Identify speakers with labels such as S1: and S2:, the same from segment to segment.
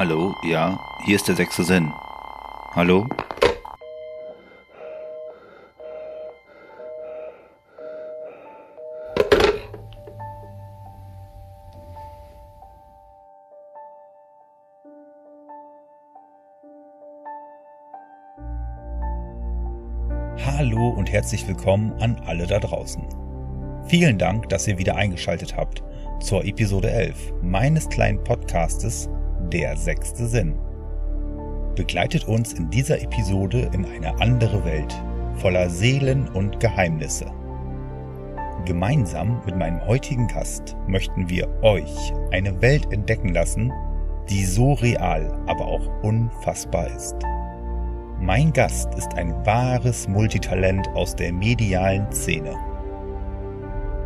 S1: Hallo, ja, hier ist der sechste Sinn. Hallo?
S2: Hallo und herzlich willkommen an alle da draußen. Vielen Dank, dass ihr wieder eingeschaltet habt zur Episode 11 meines kleinen Podcastes Der sechste Sinn. Begleitet uns in dieser Episode in eine andere Welt voller Seelen und Geheimnisse. Gemeinsam mit meinem heutigen Gast möchten wir euch eine Welt entdecken lassen, die so real, aber auch unfassbar ist. Mein Gast ist ein wahres Multitalent aus der medialen Szene.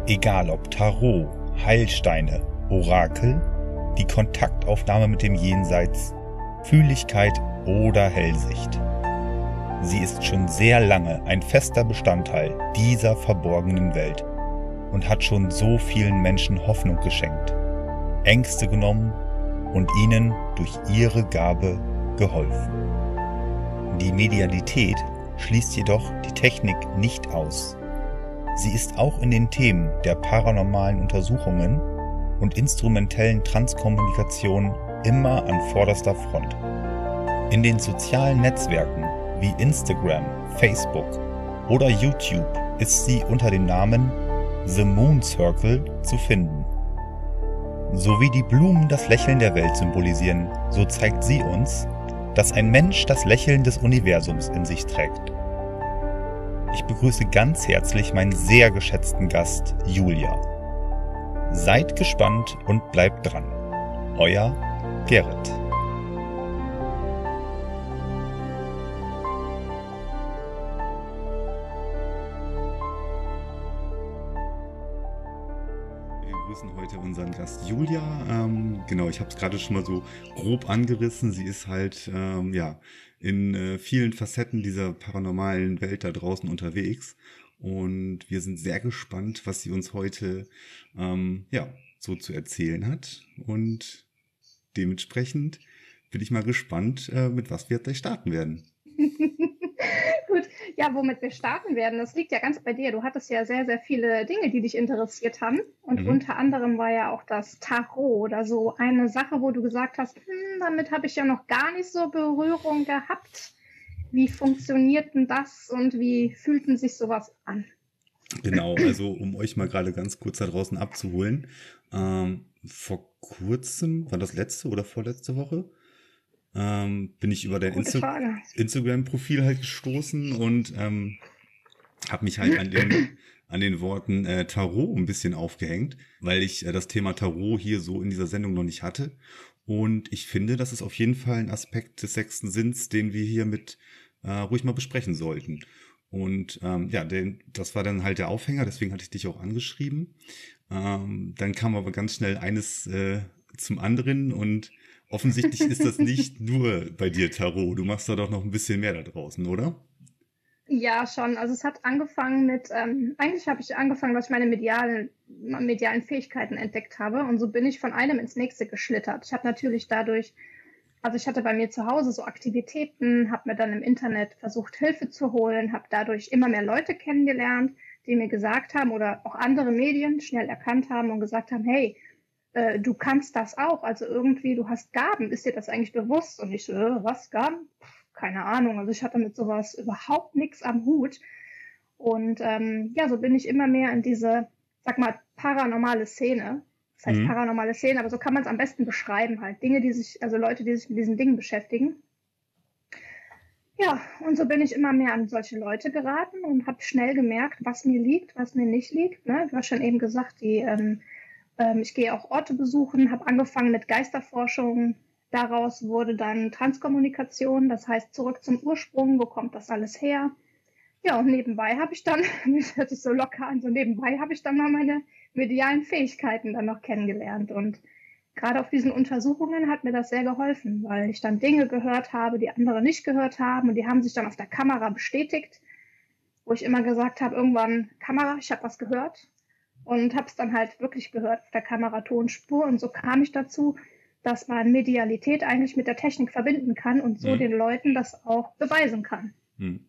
S2: Egal ob Tarot, Heilsteine, Orakel, die Kontaktaufnahme mit dem Jenseits, Fühligkeit oder Hellsicht. Sie ist schon sehr lange ein fester Bestandteil dieser verborgenen Welt und hat schon so vielen Menschen Hoffnung geschenkt, Ängste genommen und ihnen durch ihre Gabe geholfen. Die Medialität schließt jedoch die Technik nicht aus. Sie ist auch in den Themen der paranormalen Untersuchungen und instrumentellen Transkommunikation immer an vorderster Front. In den sozialen Netzwerken wie Instagram, Facebook oder YouTube ist sie unter dem Namen The Moon Circle zu finden. So wie die Blumen das Lächeln der Welt symbolisieren, so zeigt sie uns, dass ein Mensch das Lächeln des Universums in sich trägt. Ich begrüße ganz herzlich meinen sehr geschätzten Gast Julia. Seid gespannt und bleibt dran. Euer Gerrit.
S1: begrüßen heute unseren Gast Julia. Ähm, genau, ich habe es gerade schon mal so grob angerissen. Sie ist halt ähm, ja in äh, vielen Facetten dieser paranormalen Welt da draußen unterwegs. Und wir sind sehr gespannt, was sie uns heute ähm, ja so zu erzählen hat. Und dementsprechend bin ich mal gespannt, äh, mit was wir gleich starten werden.
S3: Ja, womit wir starten werden, das liegt ja ganz bei dir. Du hattest ja sehr, sehr viele Dinge, die dich interessiert haben. Und mhm. unter anderem war ja auch das Tarot oder so eine Sache, wo du gesagt hast, hm, damit habe ich ja noch gar nicht so Berührung gehabt. Wie funktioniert denn das und wie fühlten sich sowas an?
S1: Genau, also um euch mal gerade ganz kurz da draußen abzuholen. Ähm, vor kurzem, war das letzte oder vorletzte Woche? ähm, bin ich über dein Insta Instagram-Profil halt gestoßen und ähm, habe mich halt an den, an den Worten äh, Tarot ein bisschen aufgehängt, weil ich äh, das Thema Tarot hier so in dieser Sendung noch nicht hatte. Und ich finde, das ist auf jeden Fall ein Aspekt des sechsten Sinns, den wir hier mit äh, ruhig mal besprechen sollten. Und ähm, ja, den, das war dann halt der Aufhänger, deswegen hatte ich dich auch angeschrieben. Ähm, dann kam aber ganz schnell eines äh, zum anderen und offensichtlich ist das nicht nur bei dir Tarot. Du machst da doch noch ein bisschen mehr da draußen, oder?
S3: Ja, schon. Also es hat angefangen mit, ähm, eigentlich habe ich angefangen, dass ich meine medialen, medialen Fähigkeiten entdeckt habe. Und so bin ich von einem ins nächste geschlittert. Ich habe natürlich dadurch, also ich hatte bei mir zu Hause so Aktivitäten, habe mir dann im Internet versucht, Hilfe zu holen, habe dadurch immer mehr Leute kennengelernt, die mir gesagt haben oder auch andere Medien schnell erkannt haben und gesagt haben, hey, äh, du kannst das auch, also irgendwie, du hast Gaben, ist dir das eigentlich bewusst? Und ich so, äh, was, Gaben? keine Ahnung, also ich hatte mit sowas überhaupt nichts am Hut. Und ähm, ja, so bin ich immer mehr in diese, sag mal, paranormale Szene. Das heißt mhm. paranormale Szene, aber so kann man es am besten beschreiben halt. Dinge, die sich, also Leute, die sich mit diesen Dingen beschäftigen. Ja, und so bin ich immer mehr an solche Leute geraten und habe schnell gemerkt, was mir liegt, was mir nicht liegt. Ne? Du hast schon eben gesagt, die ähm, ähm, ich gehe auch Orte besuchen, habe angefangen mit Geisterforschung. Daraus wurde dann Transkommunikation, das heißt zurück zum Ursprung, wo kommt das alles her? Ja, und nebenbei habe ich dann, das hört sich so locker an, so nebenbei habe ich dann mal meine medialen Fähigkeiten dann noch kennengelernt. Und gerade auf diesen Untersuchungen hat mir das sehr geholfen, weil ich dann Dinge gehört habe, die andere nicht gehört haben und die haben sich dann auf der Kamera bestätigt, wo ich immer gesagt habe, irgendwann Kamera, ich habe was gehört und habe es dann halt wirklich gehört auf der Kameratonspur und so kam ich dazu, dass man Medialität eigentlich mit der Technik verbinden kann und so mhm. den Leuten das auch beweisen kann. Mhm.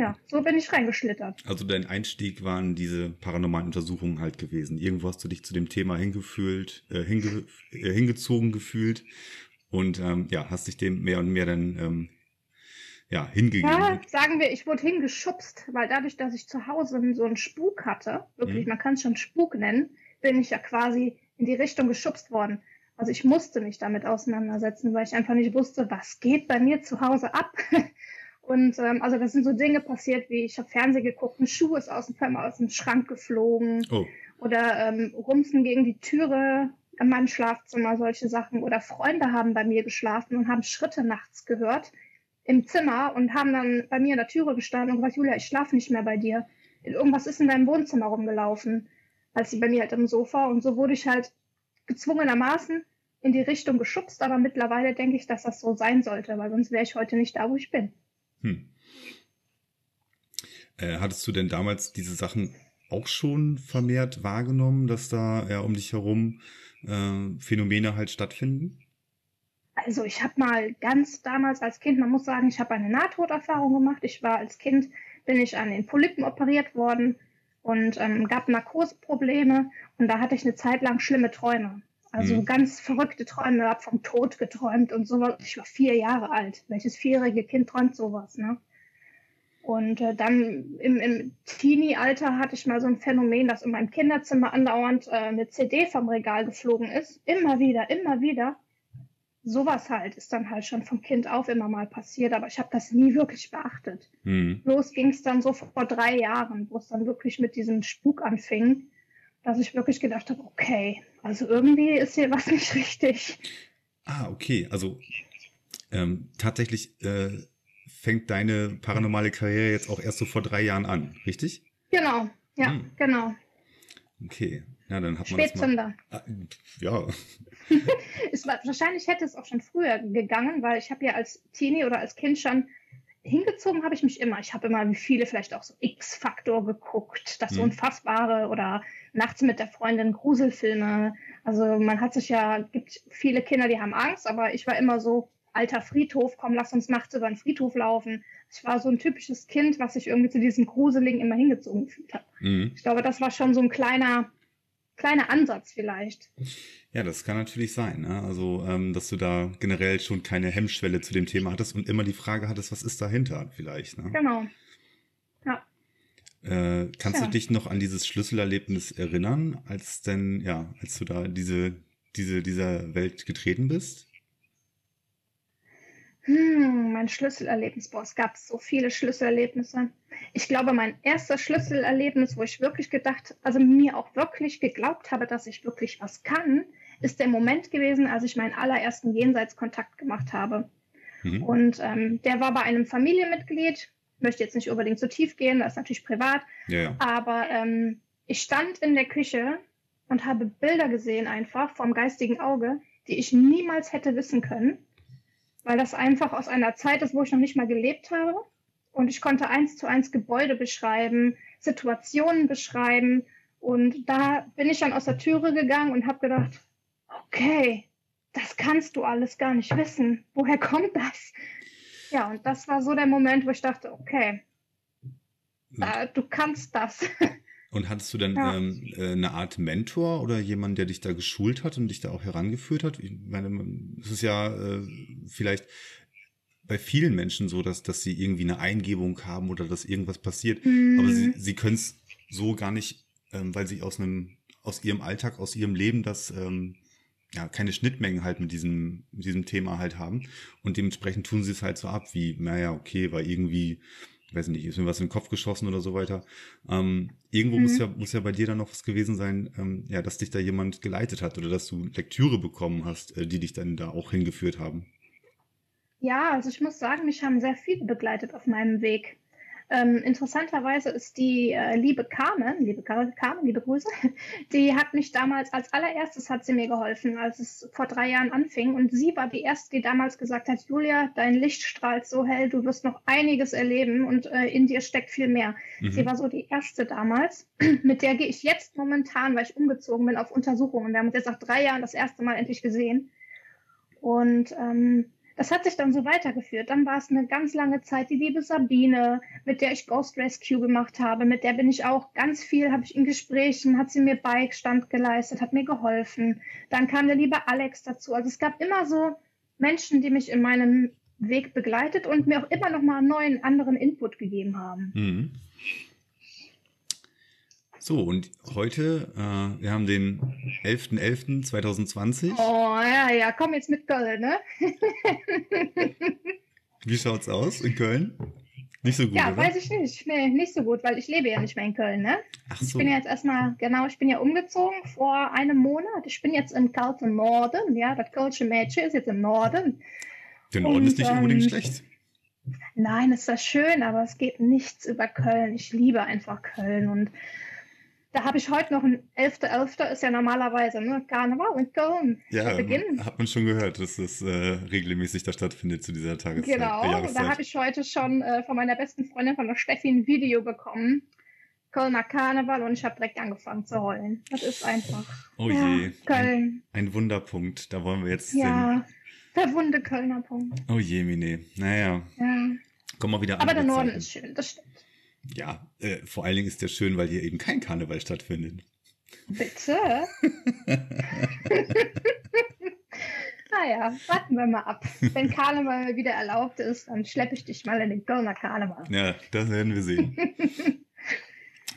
S3: Ja, so bin ich reingeschlittert.
S1: Also dein Einstieg waren diese paranormalen Untersuchungen halt gewesen. Irgendwo hast du dich zu dem Thema hingefühlt, äh, hinge, äh, hingezogen gefühlt und ähm, ja, hast dich dem mehr und mehr dann ähm, ja, hingegeben. Ja,
S3: sagen wir, ich wurde hingeschubst, weil dadurch, dass ich zu Hause so einen Spuk hatte, wirklich, mhm. man kann es schon Spuk nennen, bin ich ja quasi in die Richtung geschubst worden. Also ich musste mich damit auseinandersetzen, weil ich einfach nicht wusste, was geht bei mir zu Hause ab. Und ähm, also das sind so Dinge passiert, wie ich habe Fernsehen geguckt, ein Schuh ist aus dem, aus dem Schrank geflogen oh. oder ähm, Rumsen gegen die Türe in meinem Schlafzimmer, solche Sachen. Oder Freunde haben bei mir geschlafen und haben Schritte nachts gehört im Zimmer und haben dann bei mir in der Türe gestanden und gesagt, Julia, ich schlafe nicht mehr bei dir. Irgendwas ist in deinem Wohnzimmer rumgelaufen, als sie bei mir halt im Sofa. Und so wurde ich halt gezwungenermaßen in die Richtung geschubst, aber mittlerweile denke ich, dass das so sein sollte, weil sonst wäre ich heute nicht da, wo ich bin. Hm.
S1: Äh, hattest du denn damals diese Sachen auch schon vermehrt wahrgenommen, dass da ja um dich herum äh, Phänomene halt stattfinden?
S3: Also ich habe mal ganz damals als Kind, man muss sagen, ich habe eine Nahtoderfahrung gemacht. Ich war als Kind, bin ich an den Polypen operiert worden und ähm, gab Narkoseprobleme und da hatte ich eine Zeit lang schlimme Träume. Also mhm. ganz verrückte Träume, habe vom Tod geträumt und sowas. Ich war vier Jahre alt. Welches vierjährige Kind träumt sowas, ne? Und äh, dann im, im Teenie-Alter hatte ich mal so ein Phänomen, dass in meinem Kinderzimmer andauernd äh, eine CD vom Regal geflogen ist. Immer wieder, immer wieder. Sowas halt ist dann halt schon vom Kind auf immer mal passiert, aber ich habe das nie wirklich beachtet. Mhm. Los ging es dann so vor drei Jahren, wo es dann wirklich mit diesem Spuk anfing dass ich wirklich gedacht habe, okay, also irgendwie ist hier was nicht richtig.
S1: Ah, okay. Also ähm, tatsächlich äh, fängt deine paranormale Karriere jetzt auch erst so vor drei Jahren an, richtig?
S3: Genau, ja, hm. genau.
S1: Okay, ja, dann hat man
S3: Spätzünder.
S1: Das mal, ah, ja.
S3: es war, wahrscheinlich hätte es auch schon früher gegangen, weil ich habe ja als Teenie oder als Kind schon hingezogen habe ich mich immer. Ich habe immer wie viele vielleicht auch so X-Faktor geguckt, das hm. Unfassbare oder nachts mit der Freundin Gruselfilme. Also man hat sich ja, gibt viele Kinder, die haben Angst, aber ich war immer so, alter Friedhof, komm, lass uns nachts über den Friedhof laufen. Ich war so ein typisches Kind, was sich irgendwie zu diesem Gruseligen immer hingezogen gefühlt hat. Mhm. Ich glaube, das war schon so ein kleiner, kleiner Ansatz vielleicht.
S1: Ja, das kann natürlich sein. Ne? Also, ähm, dass du da generell schon keine Hemmschwelle zu dem Thema hattest und immer die Frage hattest, was ist dahinter vielleicht. Ne?
S3: Genau.
S1: Äh, kannst ja. du dich noch an dieses Schlüsselerlebnis erinnern, als denn, ja, als du da diese, diese, dieser Welt getreten bist?
S3: Hm, mein Schlüsselerlebnis, boah, es gab so viele Schlüsselerlebnisse. Ich glaube, mein erstes Schlüsselerlebnis, wo ich wirklich gedacht, also mir auch wirklich geglaubt habe, dass ich wirklich was kann, ist der Moment gewesen, als ich meinen allerersten Jenseitskontakt gemacht habe. Mhm. Und ähm, der war bei einem Familienmitglied, möchte jetzt nicht unbedingt so tief gehen, das ist natürlich privat. Ja, Aber ähm, ich stand in der Küche und habe Bilder gesehen einfach vom geistigen Auge, die ich niemals hätte wissen können, weil das einfach aus einer Zeit ist, wo ich noch nicht mal gelebt habe. Und ich konnte eins zu eins Gebäude beschreiben, Situationen beschreiben. Und da bin ich dann aus der Türe gegangen und habe gedacht, okay, das kannst du alles gar nicht wissen. Woher kommt das? Ja, und das war so der Moment, wo ich dachte, okay, äh, du kannst das.
S1: Und hattest du dann ja. ähm, äh, eine Art Mentor oder jemand, der dich da geschult hat und dich da auch herangeführt hat? Ich meine, es ist ja äh, vielleicht bei vielen Menschen so, dass, dass sie irgendwie eine Eingebung haben oder dass irgendwas passiert, mhm. aber sie, sie können es so gar nicht, ähm, weil sie aus einem, aus ihrem Alltag, aus ihrem Leben das ähm, ja, keine Schnittmengen halt mit diesem, mit diesem Thema halt haben. Und dementsprechend tun sie es halt so ab, wie, naja, okay, war irgendwie, weiß nicht, ist mir was in den Kopf geschossen oder so weiter. Ähm, irgendwo mhm. muss ja, muss ja bei dir dann noch was gewesen sein, ähm, ja, dass dich da jemand geleitet hat oder dass du Lektüre bekommen hast, äh, die dich dann da auch hingeführt haben.
S3: Ja, also ich muss sagen, mich haben sehr viele begleitet auf meinem Weg. Ähm, interessanterweise ist die äh, liebe Carmen, liebe Carmen, liebe Grüße, die hat mich damals als allererstes hat sie mir geholfen, als es vor drei Jahren anfing. Und sie war die erste, die damals gesagt hat, Julia, dein Licht strahlt so hell, du wirst noch einiges erleben und äh, in dir steckt viel mehr. Mhm. Sie war so die erste damals. Mit der gehe ich jetzt momentan, weil ich umgezogen bin, auf Untersuchungen. Wir haben uns jetzt nach drei Jahren das erste Mal endlich gesehen. Und ähm, das hat sich dann so weitergeführt. Dann war es eine ganz lange Zeit die liebe Sabine, mit der ich Ghost Rescue gemacht habe. Mit der bin ich auch ganz viel, habe ich in Gesprächen, hat sie mir Beistand geleistet, hat mir geholfen. Dann kam der liebe Alex dazu. Also es gab immer so Menschen, die mich in meinem Weg begleitet und mir auch immer noch mal einen neuen, anderen Input gegeben haben. Mhm.
S1: So, und heute, äh, wir haben den 11.11.2020.
S3: Oh, ja, ja, komm jetzt mit Köln, ne?
S1: Wie schaut's aus in Köln? Nicht so gut,
S3: Ja,
S1: oder?
S3: weiß ich nicht. Nee, nicht so gut, weil ich lebe ja nicht mehr in Köln, ne?
S1: Ach so.
S3: Ich bin ja jetzt erstmal, genau, ich bin ja umgezogen vor einem Monat. Ich bin jetzt im kalten Norden, ja, das kölsche Mädchen ist jetzt im Norden.
S1: Der Norden ist
S3: Und,
S1: nicht unbedingt
S3: ähm,
S1: schlecht.
S3: Nein, ist das schön, aber es geht nichts über Köln. Ich liebe einfach Köln und da habe ich heute noch ein 11.11. ist ja normalerweise ne, Karneval in Köln.
S1: Ja,
S3: Beginn.
S1: hat man schon gehört, dass das äh, regelmäßig da stattfindet zu dieser Tageszeit.
S3: Genau,
S1: äh,
S3: da habe ich heute schon äh, von meiner besten Freundin, von der Steffi, ein Video bekommen. Kölner Karneval und ich habe direkt angefangen zu heulen. Das ist einfach.
S1: oh
S3: ja,
S1: je, ein,
S3: Köln.
S1: ein Wunderpunkt. Da wollen wir jetzt
S3: Ja, der wunde Kölner Punkt.
S1: den. Oh je, Mine. Naja,
S3: Ja.
S1: kommen wir wieder
S3: Aber der Norden
S1: Zeiten.
S3: ist schön, das stimmt.
S1: Ja, äh, vor allen Dingen ist der schön, weil hier eben kein Karneval stattfindet.
S3: Bitte? naja, warten wir mal ab. Wenn Karneval wieder erlaubt ist, dann schleppe ich dich mal in den Kölner Karneval.
S1: Ja, das werden wir sehen.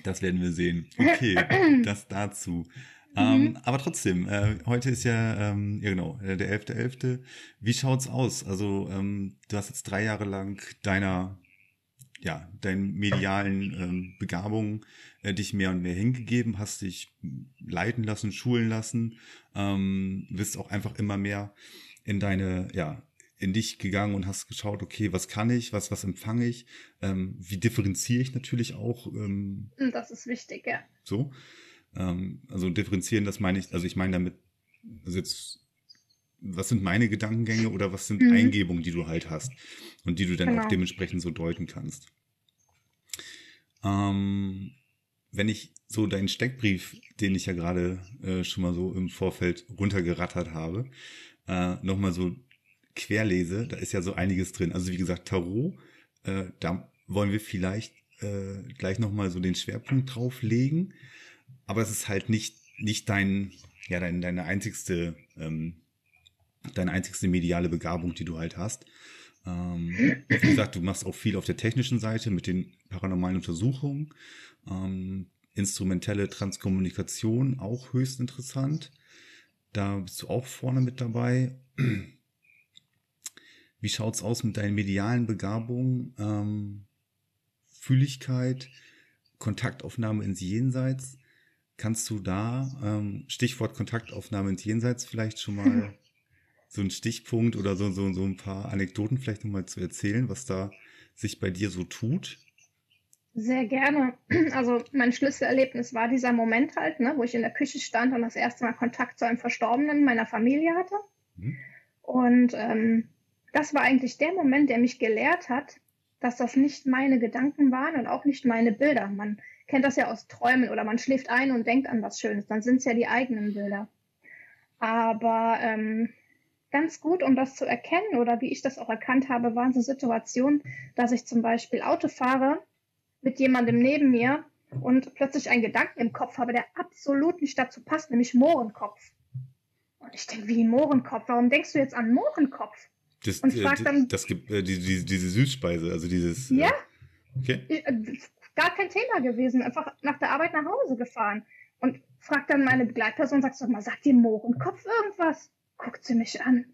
S1: das werden wir sehen. Okay, das dazu. Ähm, aber trotzdem, äh, heute ist ja, ähm, ja genau, äh, der 11.11. Wie schaut's aus? Also, ähm, du hast jetzt drei Jahre lang deiner, ja, deinen medialen ähm, Begabungen äh, dich mehr und mehr hingegeben, hast dich leiten lassen, schulen lassen, ähm, bist auch einfach immer mehr in deine, ja, in dich gegangen und hast geschaut, okay, was kann ich, was, was empfange ich, ähm, wie differenziere ich natürlich auch ähm,
S3: Das ist wichtig, ja.
S1: so. Ähm, also differenzieren, das meine ich, also ich meine damit, also jetzt, was sind meine Gedankengänge oder was sind
S3: Mhm.
S1: Eingebungen, die du halt hast und die du dann
S3: Genau.
S1: auch dementsprechend so deuten kannst. Ähm, wenn ich so deinen Steckbrief, den ich ja gerade äh, schon mal so im Vorfeld runtergerattert habe, äh, nochmal so querlese, da ist ja so einiges drin. Also wie gesagt, Tarot, äh, da wollen wir vielleicht äh, gleich nochmal so den Schwerpunkt drauf legen. Aber es ist halt nicht, nicht dein, ja, dein, deine einzigste, ähm, deine einzigste mediale Begabung, die du halt hast. Ähm, wie gesagt, du machst auch viel auf der technischen Seite mit den paranormalen Untersuchungen. Ähm, instrumentelle Transkommunikation, auch höchst interessant. Da bist du auch vorne mit dabei. Wie schaut's aus mit deinen medialen Begabungen? Ähm, Fühligkeit, Kontaktaufnahme ins Jenseits. Kannst du da, ähm, Stichwort Kontaktaufnahme ins Jenseits, vielleicht schon mal so ein Stichpunkt oder so, so, so ein paar Anekdoten vielleicht nochmal zu erzählen, was da sich bei dir so tut?
S3: Sehr gerne. Also mein Schlüsselerlebnis war dieser Moment halt, ne, wo ich in der Küche stand und das erste Mal Kontakt zu einem Verstorbenen meiner Familie hatte.
S1: Mhm.
S3: Und ähm, das war eigentlich der Moment, der mich gelehrt hat, dass das nicht meine Gedanken waren und auch nicht meine Bilder. Man kennt das ja aus Träumen oder man schläft ein und denkt an was Schönes, dann sind es ja die eigenen Bilder. Aber ähm, ganz gut, um das zu erkennen oder wie ich das auch erkannt habe, waren so Situationen, dass ich zum Beispiel Auto fahre mit jemandem neben mir und plötzlich einen Gedanken im Kopf habe, der absolut nicht dazu passt, nämlich Mohrenkopf. Und ich denke, wie Mohrenkopf? Warum denkst du jetzt an Mohrenkopf?
S1: Das,
S3: Und
S1: äh,
S3: frag
S1: das,
S3: dann-
S1: das gibt äh, die, die, diese Süßspeise, also dieses.
S3: Ja,
S1: Äh, okay.
S3: äh, gar kein Thema gewesen. Einfach nach der Arbeit nach Hause gefahren. Und fragt dann meine Begleitperson, sagst du mal, sagt dir Mohrenkopf irgendwas? Guckt sie mich an.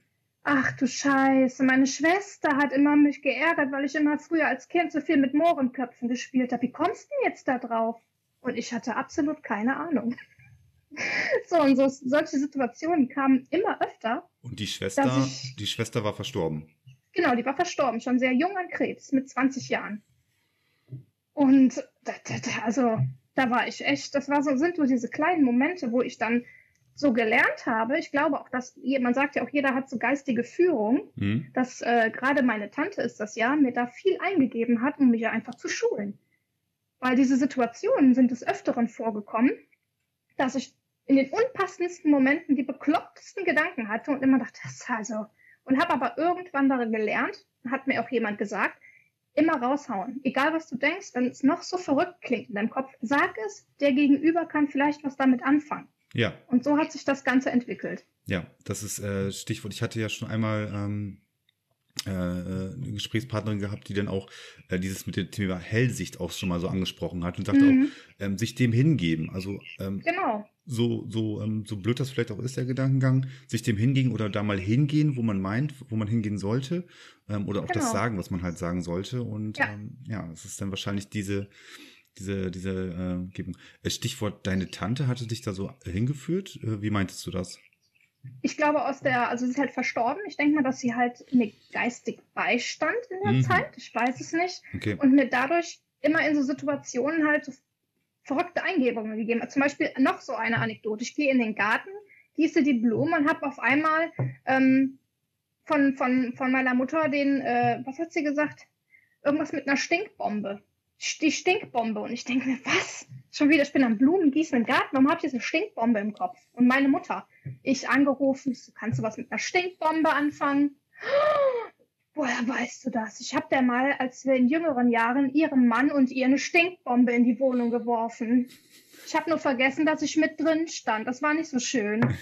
S3: Ach du Scheiße, meine Schwester hat immer mich geärgert, weil ich immer früher als Kind so viel mit Mohrenköpfen gespielt habe. Wie kommst du denn jetzt da drauf? Und ich hatte absolut keine Ahnung. So, und so, solche Situationen kamen immer öfter.
S1: Und die Schwester,
S3: ich-
S1: die Schwester war verstorben.
S3: Genau, die war verstorben, schon sehr jung an Krebs, mit 20 Jahren. Und da, da, da, also da war ich echt, das war so, sind so diese kleinen Momente, wo ich dann so gelernt habe. Ich glaube auch, dass man sagt ja auch, jeder hat so geistige Führung,
S1: Mhm.
S3: dass äh, gerade meine Tante ist das ja, mir da viel eingegeben hat, um mich ja einfach zu schulen. Weil diese Situationen sind des Öfteren vorgekommen, dass ich in den unpassendsten Momenten die beklopptesten Gedanken hatte und immer dachte, das ist also, und habe aber irgendwann darin gelernt, hat mir auch jemand gesagt, immer raushauen. Egal was du denkst, wenn es noch so verrückt klingt in deinem Kopf, sag es, der Gegenüber kann vielleicht was damit anfangen.
S1: Ja.
S3: Und so hat sich das Ganze entwickelt.
S1: Ja, das ist äh, Stichwort. Ich hatte ja schon einmal ähm, äh, eine Gesprächspartnerin gehabt, die dann auch äh, dieses mit dem Thema Hellsicht auch schon mal so angesprochen hat und sagte mhm. auch, ähm, sich dem hingeben. Also ähm,
S3: genau.
S1: so, so, ähm, so blöd das vielleicht auch ist, der Gedankengang, sich dem hingehen oder da mal hingehen, wo man meint, wo man hingehen sollte, ähm, oder auch genau. das sagen, was man halt sagen sollte. Und ja, ähm, ja das ist dann wahrscheinlich diese diese, diese äh, Gebung. Äh, Stichwort, deine Tante hatte dich da so hingeführt. Äh, wie meintest du das?
S3: Ich glaube aus der, also sie ist halt verstorben. Ich denke mal, dass sie halt mir geistig beistand in der mhm. Zeit. Ich weiß es nicht. Okay. Und mir dadurch immer in so Situationen halt so verrückte Eingebungen gegeben hat. Zum Beispiel noch so eine Anekdote. Ich gehe in den Garten, gieße die Blumen und habe auf einmal ähm, von, von, von meiner Mutter den, äh, was hat sie gesagt? Irgendwas mit einer Stinkbombe die Stinkbombe. Und ich denke mir, was? Schon wieder, ich bin am Blumengießen im Garten, warum habe ich jetzt eine Stinkbombe im Kopf? Und meine Mutter, ich angerufen, so, kannst du was mit einer Stinkbombe anfangen? woher weißt du das? Ich habe der mal, als wir in jüngeren Jahren, ihrem Mann und ihr eine Stinkbombe in die Wohnung geworfen. Ich habe nur vergessen, dass ich mit drin stand. Das war nicht so schön.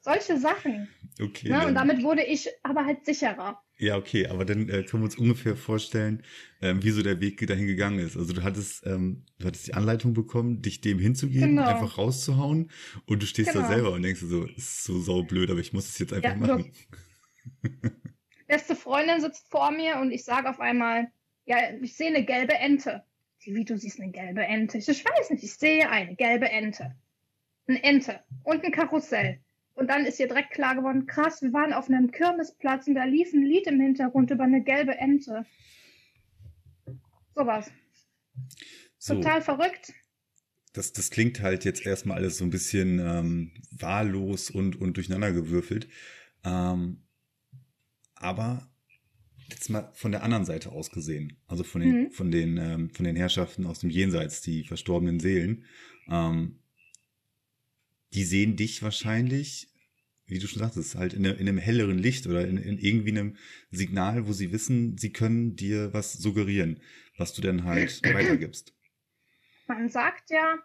S3: Solche Sachen.
S1: Okay.
S3: Ne? Und damit wurde ich aber halt sicherer.
S1: Ja, okay, aber dann äh, können wir uns ungefähr vorstellen, ähm, wie so der Weg dahin gegangen ist. Also du hattest, ähm, du hattest die Anleitung bekommen, dich dem hinzugeben, genau. einfach rauszuhauen und du stehst genau. da selber und denkst so, ist so saublöd, aber ich muss es jetzt einfach ja, machen.
S3: Beste Freundin sitzt vor mir und ich sage auf einmal, ja, ich sehe eine gelbe Ente. Wie, du siehst eine gelbe Ente? Ich weiß nicht, ich sehe eine gelbe Ente. Eine Ente und ein Karussell. Und dann ist ihr direkt klar geworden, krass, wir waren auf einem Kirmesplatz und da lief ein Lied im Hintergrund über eine gelbe Ente. Sowas. So. Total verrückt.
S1: Das, das klingt halt jetzt erstmal alles so ein bisschen ähm, wahllos und, und durcheinandergewürfelt. Ähm, aber jetzt mal von der anderen Seite aus gesehen, also von den, mhm. von den, ähm, von den Herrschaften aus dem Jenseits, die verstorbenen Seelen, ähm, die sehen dich wahrscheinlich, wie du schon sagtest, halt in, in einem helleren Licht oder in, in, irgendwie einem Signal, wo sie wissen, sie können dir was suggerieren, was du dann halt weitergibst.
S3: Man sagt ja,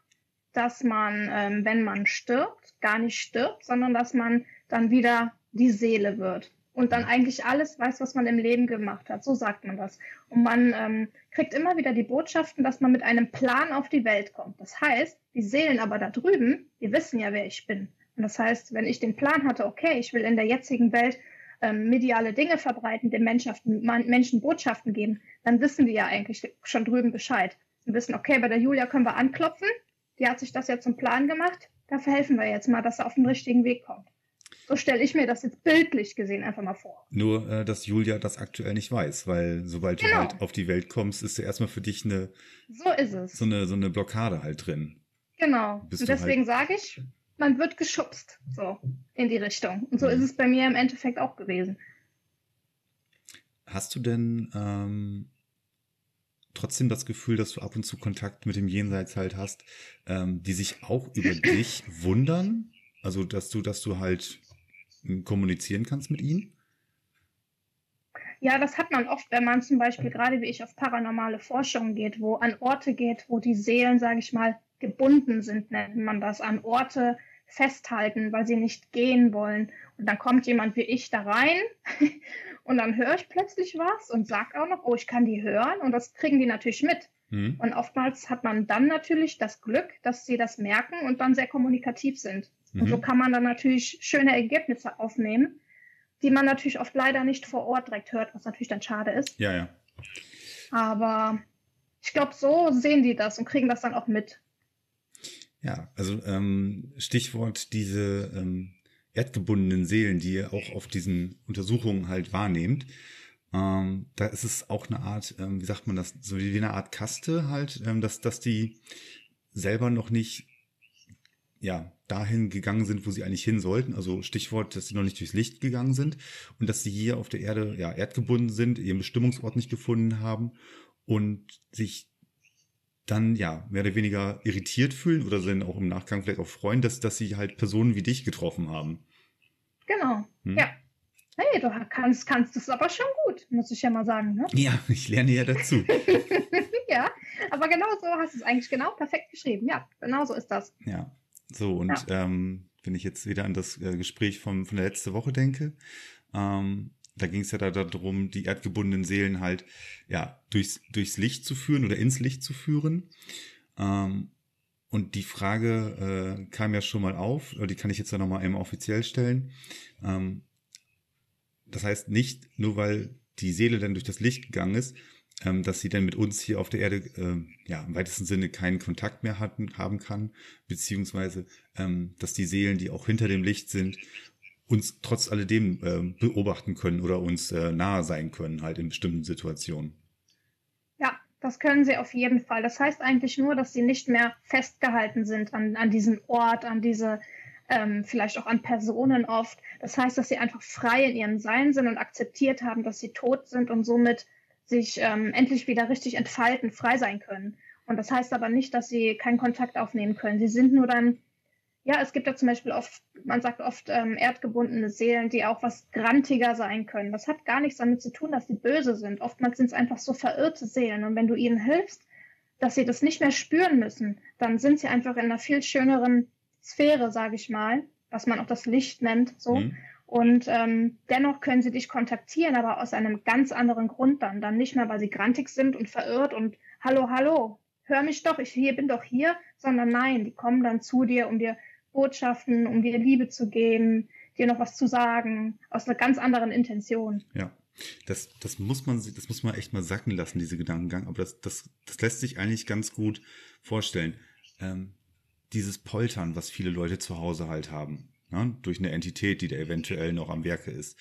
S3: dass man, ähm, wenn man stirbt, gar nicht stirbt, sondern dass man dann wieder die Seele wird und dann eigentlich alles weiß, was man im Leben gemacht hat. So sagt man das. Und man ähm, kriegt immer wieder die Botschaften, dass man mit einem Plan auf die Welt kommt. Das heißt, die Seelen aber da drüben, die wissen ja, wer ich bin. Und das heißt, wenn ich den Plan hatte, okay, ich will in der jetzigen Welt ähm, mediale Dinge verbreiten, den Menschen Botschaften geben, dann wissen die ja eigentlich schon drüben Bescheid. Und wissen, okay, bei der Julia können wir anklopfen, die hat sich das ja zum Plan gemacht, dafür helfen wir jetzt mal, dass er auf den richtigen Weg kommt. So stelle ich mir das jetzt bildlich gesehen einfach mal vor.
S1: Nur, äh, dass Julia das aktuell nicht weiß, weil sobald genau. du halt auf die Welt kommst, ist ja erstmal für dich eine
S3: so ist es.
S1: So eine, so eine Blockade halt drin.
S3: Genau. Bist Und deswegen halt sage ich, man wird geschubst, so in die Richtung. Und so mhm. ist es bei mir im Endeffekt auch gewesen.
S1: Hast du denn ähm, trotzdem das Gefühl, dass du ab und zu Kontakt mit dem Jenseits halt hast, ähm, die sich auch über dich wundern? Also, dass du, dass du halt kommunizieren kannst mit ihnen?
S3: Ja, das hat man oft, wenn man zum Beispiel gerade wie ich auf paranormale Forschung geht, wo an Orte geht, wo die Seelen, sage ich mal, gebunden sind, nennt man das, an Orte festhalten, weil sie nicht gehen wollen. Und dann kommt jemand wie ich da rein und dann höre ich plötzlich was und sag auch noch, oh, ich kann die hören und das kriegen die natürlich mit. Mhm. Und oftmals hat man dann natürlich das Glück, dass sie das merken und dann sehr kommunikativ sind. Mhm. Und so mhm. kann man dann natürlich schöne Ergebnisse aufnehmen, die man natürlich oft leider nicht vor Ort direkt hört, was natürlich dann schade ist.
S1: Ja, ja.
S3: Aber ich glaube, so sehen die das und kriegen das dann auch mit.
S1: Ja, also ähm, Stichwort diese ähm, erdgebundenen Seelen, die ihr auch auf diesen Untersuchungen halt wahrnehmt. Ähm, da ist es auch eine Art, ähm, wie sagt man das, so wie eine Art Kaste halt, ähm, dass, dass die selber noch nicht ja, dahin gegangen sind, wo sie eigentlich hin sollten. Also Stichwort, dass sie noch nicht durchs Licht gegangen sind und dass sie hier auf der Erde ja erdgebunden sind, ihren Bestimmungsort nicht gefunden haben und sich dann ja mehr oder weniger irritiert fühlen oder sind auch im Nachgang vielleicht auch freuen, dass, dass sie halt Personen wie dich getroffen haben.
S3: Genau. Hm. Ja. Hey, du kannst, kannst es aber schon gut, muss ich ja mal sagen. Ne?
S1: Ja, ich lerne ja dazu.
S3: ja, aber genau so hast du es eigentlich genau perfekt geschrieben. Ja, genau so ist das.
S1: Ja, so und ja. Ähm, wenn ich jetzt wieder an das äh, Gespräch von, von der letzten Woche denke, ähm, da ging es ja da darum, die erdgebundenen Seelen halt ja durchs, durchs Licht zu führen oder ins Licht zu führen. Ähm, und die Frage äh, kam ja schon mal auf, die kann ich jetzt ja nochmal einmal offiziell stellen. Ähm, das heißt nicht, nur weil die Seele dann durch das Licht gegangen ist, dass sie dann mit uns hier auf der Erde äh, ja im weitesten Sinne keinen Kontakt mehr hatten, haben kann, beziehungsweise ähm, dass die Seelen, die auch hinter dem Licht sind, uns trotz alledem äh, beobachten können oder uns äh, nahe sein können, halt in bestimmten Situationen.
S3: Ja, das können sie auf jeden Fall. Das heißt eigentlich nur, dass sie nicht mehr festgehalten sind an, an diesem Ort, an diese ähm, vielleicht auch an Personen oft. Das heißt, dass sie einfach frei in ihrem Sein sind und akzeptiert haben, dass sie tot sind und somit sich ähm, endlich wieder richtig entfalten, frei sein können. Und das heißt aber nicht, dass sie keinen Kontakt aufnehmen können. Sie sind nur dann, ja, es gibt ja zum Beispiel oft, man sagt oft ähm, erdgebundene Seelen, die auch was grantiger sein können. Das hat gar nichts damit zu tun, dass sie böse sind. Oftmals sind es einfach so verirrte Seelen. Und wenn du ihnen hilfst, dass sie das nicht mehr spüren müssen, dann sind sie einfach in einer viel schöneren Sphäre, sage ich mal, was man auch das Licht nennt, so. Mhm. Und ähm, dennoch können sie dich kontaktieren, aber aus einem ganz anderen Grund dann. Dann nicht mehr, weil sie grantig sind und verirrt und hallo, hallo, hör mich doch, ich hier bin doch hier, sondern nein, die kommen dann zu dir, um dir Botschaften, um dir Liebe zu geben, dir noch was zu sagen, aus einer ganz anderen Intention.
S1: Ja. Das, das muss man, das muss man echt mal sacken lassen, diese Gedankengang. Aber das, das, das lässt sich eigentlich ganz gut vorstellen. Ähm, dieses Poltern, was viele Leute zu Hause halt haben, ne? durch eine Entität, die da eventuell noch am Werke ist,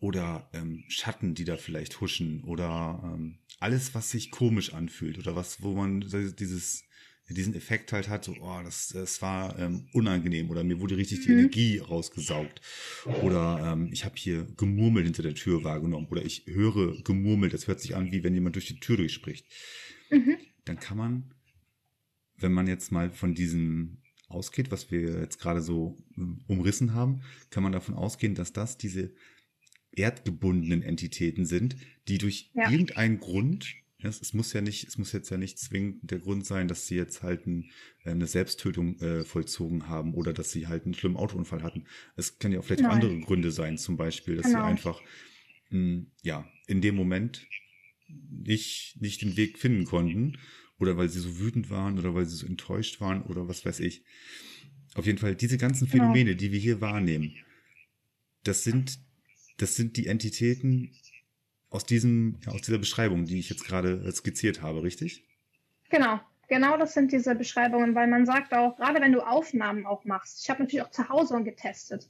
S1: oder ähm, Schatten, die da vielleicht huschen, oder ähm, alles, was sich komisch anfühlt, oder was, wo man dieses diesen Effekt halt hat, so, oh, das, das war ähm, unangenehm oder mir wurde richtig mhm. die Energie rausgesaugt oder ähm, ich habe hier Gemurmel hinter der Tür wahrgenommen oder ich höre Gemurmel, das hört sich an, wie wenn jemand durch die Tür durchspricht. Mhm. Dann kann man wenn man jetzt mal von diesem ausgeht, was wir jetzt gerade so hm, umrissen haben, kann man davon ausgehen, dass das diese erdgebundenen Entitäten sind, die durch ja. irgendeinen Grund, es, es, muss ja nicht, es muss jetzt ja nicht zwingend der Grund sein, dass sie jetzt halt ein, äh, eine Selbsttötung äh, vollzogen haben oder dass sie halt einen schlimmen Autounfall hatten. Es kann ja auch vielleicht Nein. andere Gründe sein, zum Beispiel, dass genau. sie einfach mh, hm, ja in dem Moment nicht, nicht den Weg finden konnten oder weil sie so wütend waren oder weil sie so enttäuscht waren oder was weiß ich. Auf jeden Fall, diese ganzen genau. Phänomene, genau. die wir hier wahrnehmen, das sind, das sind die Entitäten aus diesem, ja, aus dieser Beschreibung, die ich jetzt gerade skizziert habe, richtig?
S3: Genau, genau das sind diese Beschreibungen, weil man sagt auch, gerade wenn du Aufnahmen auch machst, ich habe natürlich auch zu Hause getestet,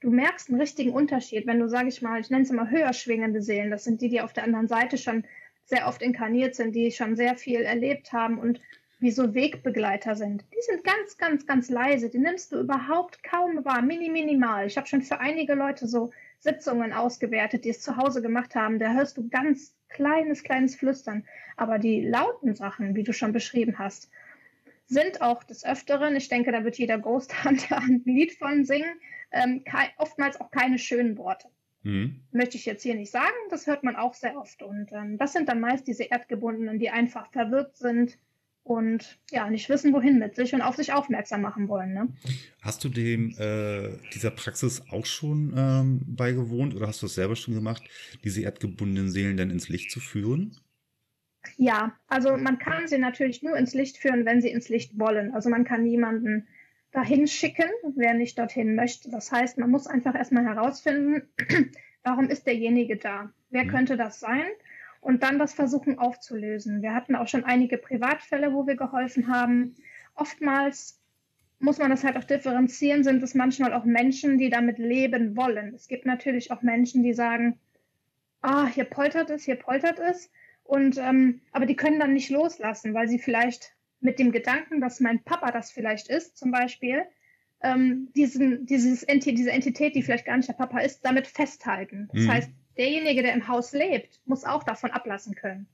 S3: du merkst einen richtigen Unterschied, wenn du, sage ich mal, ich nenne es immer höher schwingende Seelen, das sind die, die auf der anderen Seite schon sehr oft inkarniert sind, die schon sehr viel erlebt haben und wie so Wegbegleiter sind. Die sind ganz, ganz, ganz leise. Die nimmst du überhaupt kaum wahr, mini, minimal. Ich habe schon für einige Leute so Sitzungen ausgewertet, die es zu Hause gemacht haben. Da hörst du ganz kleines, kleines Flüstern. Aber die lauten Sachen, wie du schon beschrieben hast, sind auch des Öfteren, ich denke, da wird jeder Ghost Hunter ein Lied von singen, ähm, oftmals auch keine schönen Worte. Mhm. Möchte ich jetzt hier nicht sagen, das hört man auch sehr oft. Und ähm, das sind dann meist diese Erdgebundenen, die einfach verwirrt sind und ja, nicht wissen, wohin mit sich und auf sich aufmerksam machen wollen. Ne?
S1: Hast du dem äh, dieser Praxis auch schon ähm, beigewohnt oder hast du es selber schon gemacht, diese erdgebundenen Seelen dann ins Licht zu führen?
S3: Ja, also man kann sie natürlich nur ins Licht führen, wenn sie ins Licht wollen. Also man kann niemanden dahin schicken, wer nicht dorthin möchte. Das heißt, man muss einfach erstmal herausfinden, warum ist derjenige da? Wer mhm. könnte das sein? Und dann das versuchen aufzulösen. Wir hatten auch schon einige Privatfälle, wo wir geholfen haben. Oftmals muss man das halt auch differenzieren, sind es manchmal auch Menschen, die damit leben wollen. Es gibt natürlich auch Menschen, die sagen, ah, hier poltert es, hier poltert es. Und ähm, aber die können dann nicht loslassen, weil sie vielleicht mit dem Gedanken, dass mein Papa das vielleicht ist, zum Beispiel, ähm, diesen, dieses Enti diese Entität, die vielleicht gar nicht der Papa ist, damit festhalten. Das mhm. heißt, derjenige, der im Haus lebt, muss auch davon ablassen können.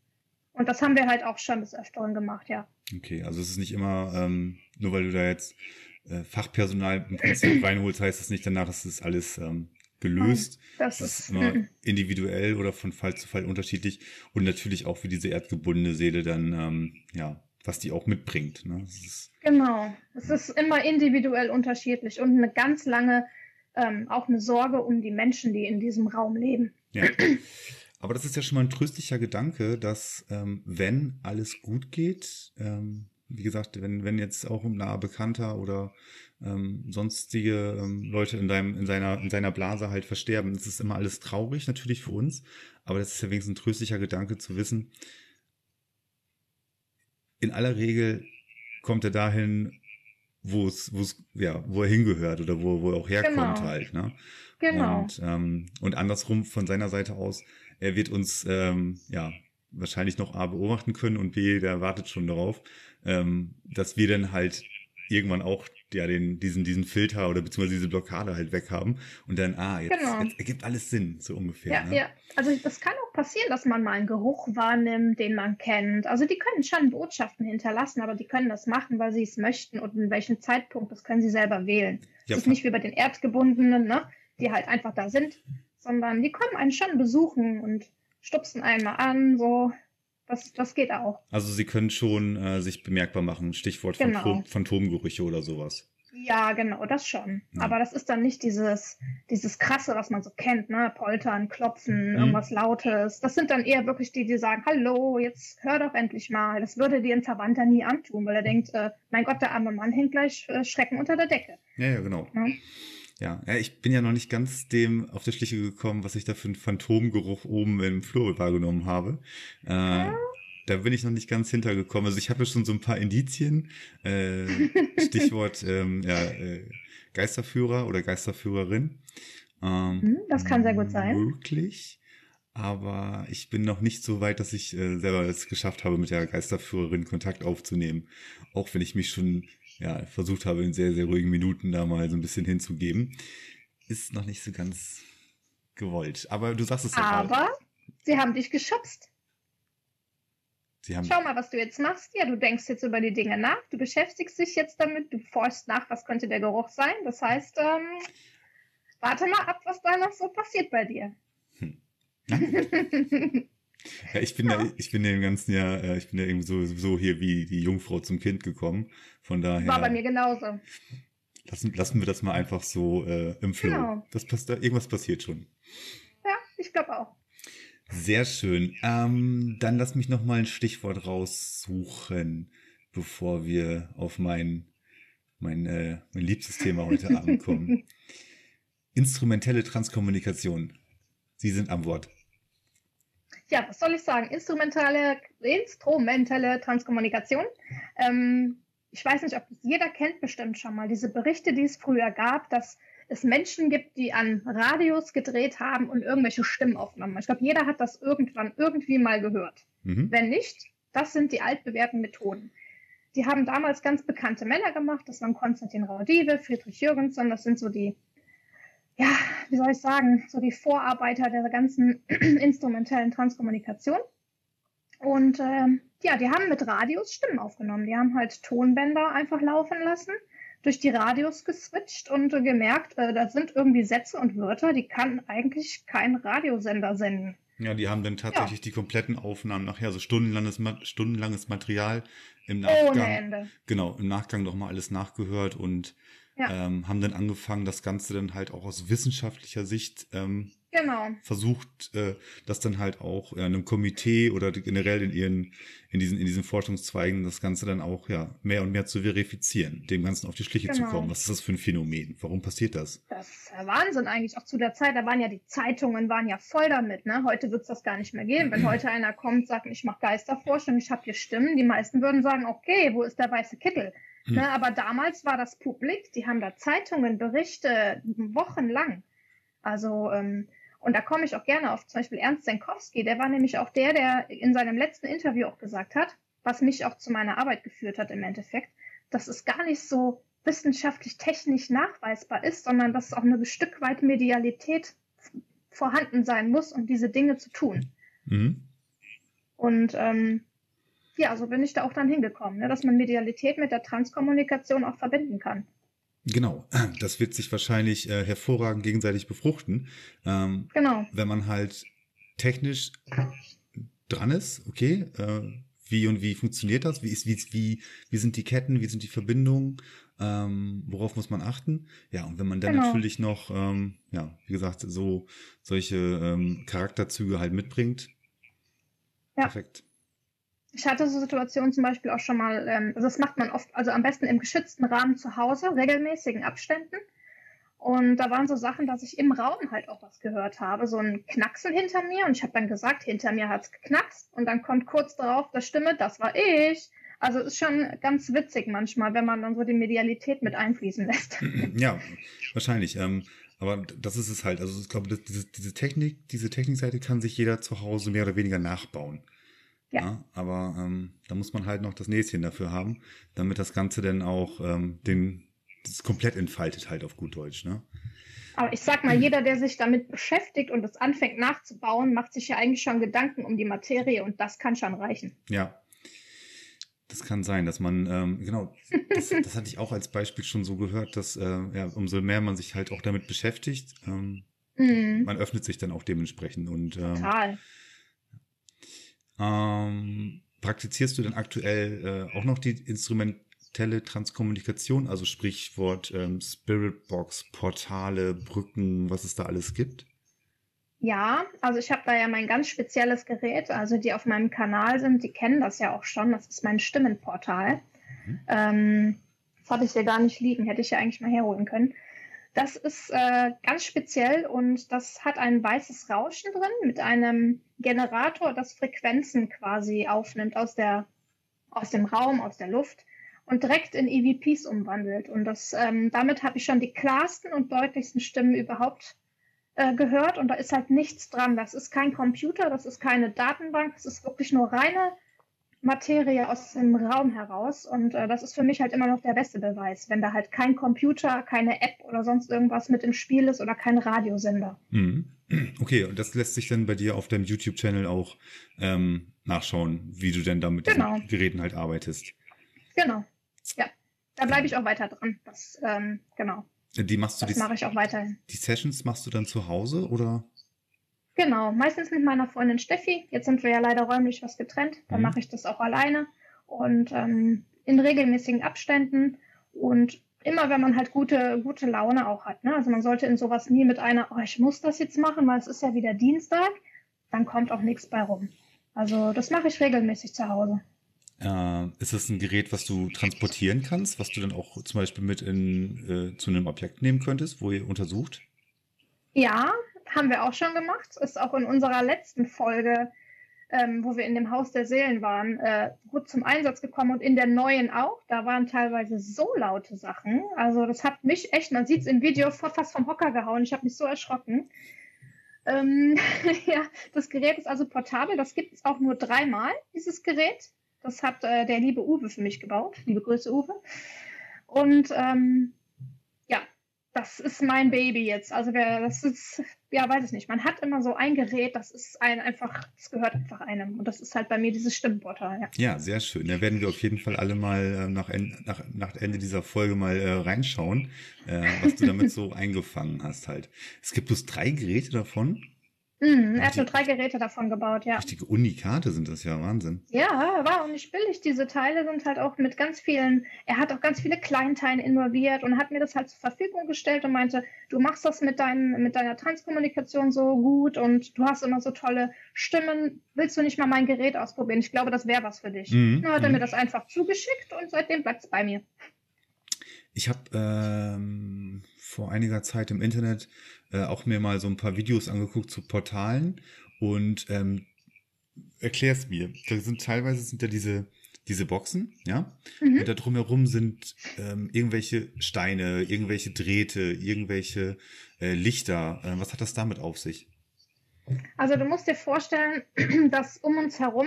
S3: Und das haben wir halt auch schon des Öfteren gemacht, ja.
S1: Okay, also es ist nicht immer, ähm, nur weil du da jetzt äh, Fachpersonal im Prinzip reinholst, heißt es nicht danach, dass das alles ähm, gelöst. das, das, ist immer mm. individuell oder von Fall zu Fall unterschiedlich und natürlich auch wie diese erdgebundene Seele dann, ähm, ja, was die auch mitbringt. Ne?
S3: Ist, genau, es ist immer individuell unterschiedlich und eine ganz lange ähm, auch eine Sorge um die Menschen, die in diesem Raum leben.
S1: Ja. Aber das ist ja schon mal ein tröstlicher Gedanke, dass ähm, wenn alles gut geht, ähm, wie gesagt, wenn, wenn jetzt auch ein naher Bekannter oder ähm, sonstige ähm, Leute in deinem, in seiner, in seiner Blase halt versterben, das ist immer alles traurig, natürlich für uns, aber das ist ja wenigstens ein tröstlicher Gedanke zu wissen. In aller Regel kommt er dahin, wo es, wo es, ja, wo er hingehört oder wo, wo er auch herkommt genau. halt, ne? Genau. Und, ähm, und andersrum von seiner Seite aus, er wird uns, ähm, ja, wahrscheinlich noch A beobachten können und B, der wartet schon darauf, ähm, dass wir dann halt irgendwann auch ja den diesen diesen Filter oder beziehungsweise diese Blockade halt weghaben und dann ah jetzt, genau. jetzt ergibt alles Sinn so ungefähr.
S3: Ja, ne? ja. Also das kann auch passieren, dass man mal einen Geruch wahrnimmt, den man kennt. Also die können schon Botschaften hinterlassen, aber die können das machen, weil sie es möchten und in welchem Zeitpunkt. Das können sie selber wählen. Ja, das ist nicht wie bei den Erdgebundenen, ne, die halt einfach da sind, sondern die kommen einen schon besuchen und stupsen einmal an, so das, das geht auch.
S1: Also sie können schon äh, sich bemerkbar machen, Stichwort genau. Phantom, Phantomgerüche oder sowas.
S3: Ja, genau, das schon. Ja. Aber das ist dann nicht dieses, dieses krasse, was man so kennt, ne? Poltern, Klopfen, mhm. irgendwas Lautes. Das sind dann eher wirklich die, die sagen, hallo, jetzt hör doch endlich mal. Das würde dir ein Verwandter nie antun, weil er denkt, äh, mein Gott, der arme Mann hängt gleich äh, Schrecken unter der Decke.
S1: Ja, ja, genau. Ja? Ja, ja, ich bin ja noch nicht ganz dem auf die Schliche gekommen, was ich da für einen Phantomgeruch oben im Flur wahrgenommen habe. Äh, da bin ich noch nicht ganz hintergekommen. Also ich habe ja schon so ein paar Indizien. Äh, Stichwort ähm, ja, äh, Geisterführer oder Geisterführerin.
S3: Ähm, hm, das kann sehr gut sein.
S1: Möglich. Aber ich bin noch nicht so weit, dass ich äh, selber es geschafft habe, mit der Geisterführerin Kontakt aufzunehmen. Auch wenn ich mich schon ja, versucht habe, in sehr, sehr ruhigen Minuten da mal so ein bisschen hinzugeben. Ist noch nicht so ganz gewollt. Aber du sagst es
S3: ja Aber sie haben dich geschubst. Schau mal, was du jetzt machst. Ja, du denkst jetzt über die Dinge nach, du beschäftigst dich jetzt damit, du forschst nach, was könnte der Geruch sein. Das heißt, ähm, warte mal ab, was da noch so passiert bei dir. Hm.
S1: Ja, ich bin ja. ja, ich bin ja im ganzen Jahr, äh, ich bin ja irgendwie so, so hier wie die Jungfrau zum Kind gekommen. Von daher.
S3: War bei mir genauso.
S1: Lassen, lassen wir das mal einfach so äh, im Flow. Genau. Das passt, irgendwas passiert schon.
S3: Ja, ich glaube auch.
S1: Sehr schön. Ähm, dann lass mich noch mal ein Stichwort raussuchen, bevor wir auf mein mein, äh, mein liebstes Thema heute Abend kommen. Instrumentelle Transkommunikation. Sie sind am Wort
S3: ja, was soll ich sagen? Instrumentale, instrumentelle Transkommunikation. Ähm, ich weiß nicht, ob jeder kennt bestimmt schon mal diese Berichte, die es früher gab, dass es Menschen gibt, die an Radios gedreht haben und irgendwelche Stimmen aufgenommen. Ich glaube, jeder hat das irgendwann irgendwie mal gehört. Mhm. Wenn nicht, das sind die altbewährten Methoden. Die haben damals ganz bekannte Männer gemacht. Das waren Konstantin Raudive, Friedrich Jürgensen. Das sind so die ja, wie soll ich sagen, so die Vorarbeiter der ganzen instrumentellen Transkommunikation. Und ähm, ja, die haben mit Radios Stimmen aufgenommen. Die haben halt Tonbänder einfach laufen lassen, durch die Radios geswitcht und gemerkt, äh, da sind irgendwie Sätze und Wörter, die kann eigentlich kein Radiosender senden.
S1: Ja, die haben dann tatsächlich ja. die kompletten Aufnahmen nachher, so stundenlanges, stundenlanges Material im Nachgang. Ohne Ende. Genau, im Nachgang nochmal alles nachgehört und ja. ähm, haben dann angefangen, das Ganze dann halt auch aus wissenschaftlicher Sicht ähm, genau. versucht, äh, das dann halt auch in einem Komitee oder generell in ihren, in diesen, in diesen Forschungszweigen das Ganze dann auch ja mehr und mehr zu verifizieren, dem Ganzen auf die Schliche genau. zu kommen. Was ist das für ein Phänomen? Warum passiert das?
S3: Das ist ja Wahnsinn eigentlich. Auch zu der Zeit, da waren ja die Zeitungen waren ja voll damit. Ne? Heute wird es das gar nicht mehr geben. Wenn heute einer kommt, sagt, ich mache Geisterforschung, ich habe hier Stimmen, die meisten würden sagen, okay, wo ist der weiße Kittel? Hm. Ne, aber damals war das Publik, die haben da Zeitungen, Berichte wochenlang. Also, ähm, und da komme ich auch gerne auf zum Beispiel Ernst Senkowski, der war nämlich auch der, der in seinem letzten Interview auch gesagt hat, was mich auch zu meiner Arbeit geführt hat im Endeffekt, dass es gar nicht so wissenschaftlich technisch nachweisbar ist, sondern dass auch eine Stück weit Medialität vorhanden sein muss, um diese Dinge zu tun. Mhm. Und ähm, ja, so bin ich da auch dann hingekommen, ne, dass man Medialität mit der Transkommunikation auch verbinden kann.
S1: Genau, das wird sich wahrscheinlich äh, hervorragend gegenseitig befruchten. Ähm,
S3: genau.
S1: Wenn man halt technisch dran ist, okay, äh, wie und wie funktioniert das? Wie ist, wie, wie, wie sind die Ketten, wie sind die Verbindungen? Ähm, worauf muss man achten? Ja, und wenn man dann genau. natürlich noch, ähm, ja, wie gesagt, so solche ähm, Charakterzüge halt mitbringt.
S3: Ja. Perfekt. Ich hatte so Situationen zum Beispiel auch schon mal, ähm, also das macht man oft, also am besten im geschützten Rahmen zu Hause, regelmäßigen Abständen. Und da waren so Sachen, dass ich im Raum halt auch was gehört habe, so ein Knacksen hinter mir. Und ich habe dann gesagt, hinter mir hat's geknackst. Und dann kommt kurz darauf der Stimme, das war ich. Also ist schon ganz witzig manchmal, wenn man dann so die Medialität mit einfließen lässt.
S1: Ja, wahrscheinlich. Ähm, aber das ist es halt. Also ich glaube, diese, diese Technik, diese Technikseite kann sich jeder zu Hause mehr oder weniger nachbauen. Ja. ja aber ähm, da muss man halt noch das Näschen dafür haben, damit das Ganze dann auch ähm, den das komplett entfaltet halt auf gut Deutsch, ne?
S3: Aber ich sag mal, jeder, der sich damit beschäftigt und es anfängt nachzubauen, macht sich ja eigentlich schon Gedanken um die Materie und das kann schon reichen.
S1: Ja. Das kann sein, dass man, ähm, genau, das, das hatte ich auch als Beispiel schon so gehört, dass äh, ja, umso mehr man sich halt auch damit beschäftigt, ähm, mm. man öffnet sich dann auch dementsprechend und ähm, Total. Ähm, praktizierst du denn aktuell äh, auch noch die instrumentelle Transkommunikation, also Sprichwort ähm, Spiritbox, Portale, Brücken, was es da alles gibt?
S3: Ja, also ich habe da ja mein ganz spezielles Gerät, also die auf meinem Kanal sind, die kennen das ja auch schon. Das ist mein Stimmenportal. Mhm. Ähm, das hatte ich ja gar nicht liegen, hätte ich ja eigentlich mal herholen können. Das ist äh, ganz speziell und das hat ein weißes Rauschen drin mit einem Generator, das Frequenzen quasi aufnimmt aus, der, aus dem Raum, aus der Luft und direkt in EVPs umwandelt. Und das, ähm, damit habe ich schon die klarsten und deutlichsten Stimmen überhaupt äh, gehört. Und da ist halt nichts dran. Das ist kein Computer, das ist keine Datenbank, das ist wirklich nur reine Materie aus dem Raum heraus. Und äh, das ist für mich halt immer noch der beste Beweis, wenn da halt kein Computer, keine App oder sonst irgendwas mit im Spiel ist oder kein Radiosender.
S1: Mhm. Okay, und das lässt sich dann bei dir auf deinem YouTube-Channel auch ähm, nachschauen, wie du denn da mit genau. diesen Geräten halt arbeitest.
S3: Genau, ja. Da bleibe ich auch weiter dran. Das, ähm, genau.
S1: Die machst du
S3: das mache ich auch weiterhin.
S1: Die Sessions machst du dann zu Hause oder?
S3: Genau, meistens mit meiner Freundin Steffi. Jetzt sind wir ja leider räumlich was getrennt. Dann mhm. mache ich das auch alleine und ähm, in regelmäßigen Abständen und immer, wenn man halt gute, gute Laune auch hat. Ne? Also man sollte in sowas nie mit einer, oh, ich muss das jetzt machen, weil es ist ja wieder Dienstag, dann kommt auch nichts bei rum. Also das mache ich regelmäßig zu Hause.
S1: Äh, ist das ein Gerät, was du transportieren kannst, was du dann auch zum Beispiel mit in, äh, zu einem Objekt nehmen könntest, wo ihr untersucht?
S3: Ja, haben wir auch schon gemacht. Ist auch in unserer letzten Folge, ähm, wo wir in dem Haus der Seelen waren, äh, gut zum Einsatz gekommen und in der neuen auch. Da waren teilweise so laute Sachen. Also das hat mich echt, man sieht es im Video fast vom Hocker gehauen. Ich habe mich so erschrocken. Ähm, ja, das Gerät ist also portabel. Das gibt es auch nur dreimal, dieses Gerät. Das hat äh, der liebe Uwe für mich gebaut. Liebe Grüße, Uwe. Und ähm, das ist mein Baby jetzt. Also wer, das ist, ja, weiß ich nicht. Man hat immer so ein Gerät, das ist ein einfach, das gehört einfach einem. Und das ist halt bei mir dieses Stimmenportal. Ja,
S1: ja sehr schön. Da werden wir auf jeden Fall alle mal äh, nach, nach, nach Ende dieser Folge mal äh, reinschauen, äh, was du damit so eingefangen hast halt. Es gibt bloß drei Geräte davon.
S3: Mhm, er hat nur drei Geräte davon gebaut, ja.
S1: Richtige Unikate sind das ja, Wahnsinn.
S3: Ja, war auch nicht billig. Diese Teile sind halt auch mit ganz vielen, er hat auch ganz viele Kleinteile involviert und hat mir das halt zur Verfügung gestellt und meinte, du machst das mit, dein, mit deiner Transkommunikation so gut und du hast immer so tolle Stimmen. Willst du nicht mal mein Gerät ausprobieren? Ich glaube, das wäre was für dich. Mhm. Dann hat er mhm. mir das einfach zugeschickt und seitdem bleibt es bei mir.
S1: Ich habe ähm, vor einiger Zeit im Internet äh, auch mir mal so ein paar Videos angeguckt zu Portalen und ähm, erklär's mir. Da sind teilweise sind da diese diese Boxen, ja, mhm. und da drumherum sind ähm, irgendwelche Steine, irgendwelche Drähte, irgendwelche äh, Lichter. Äh, was hat das damit auf sich?
S3: Also du musst dir vorstellen, dass um uns herum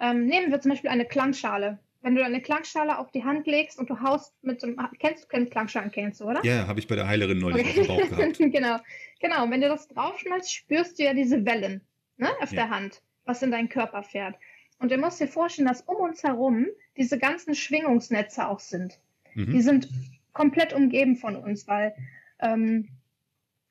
S3: ähm, nehmen wir zum Beispiel eine Klangschale wenn du eine Klangschale auf die Hand legst und du haust mit dem, kennst du, kennst Klangschalen, kennst du, oder?
S1: Ja, habe ich bei der Heilerin neulich okay. auf dem Bauch gehabt.
S3: genau, genau. Und wenn du das draufschmeißt, spürst du ja diese Wellen, ne, auf ja. der Hand, was in deinen Körper fährt. Und du musst dir vorstellen, dass um uns herum diese ganzen Schwingungsnetze auch sind. Mhm. Die sind komplett umgeben von uns, weil ähm,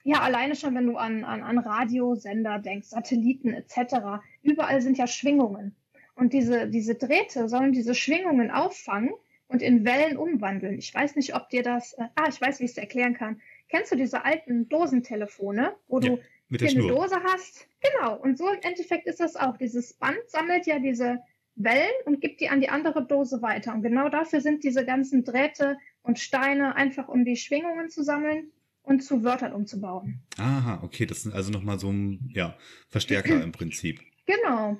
S3: ja, alleine schon, wenn du an, an, an Radiosender denkst, Satelliten etc., überall sind ja Schwingungen. Und diese, diese Drähte sollen diese Schwingungen auffangen und in Wellen umwandeln. Ich weiß nicht, ob dir das, äh, ah, ich weiß, wie ich es erklären kann. Kennst du diese alten Dosentelefone, wo ja, du hier eine Dose hast? Genau. Und so im Endeffekt ist das auch. Dieses Band sammelt ja diese Wellen und gibt die an die andere Dose weiter. Und genau dafür sind diese ganzen Drähte und Steine einfach, um die Schwingungen zu sammeln und zu Wörtern umzubauen.
S1: Aha, okay, das sind also nochmal so ein ja, Verstärker im Prinzip.
S3: Genau.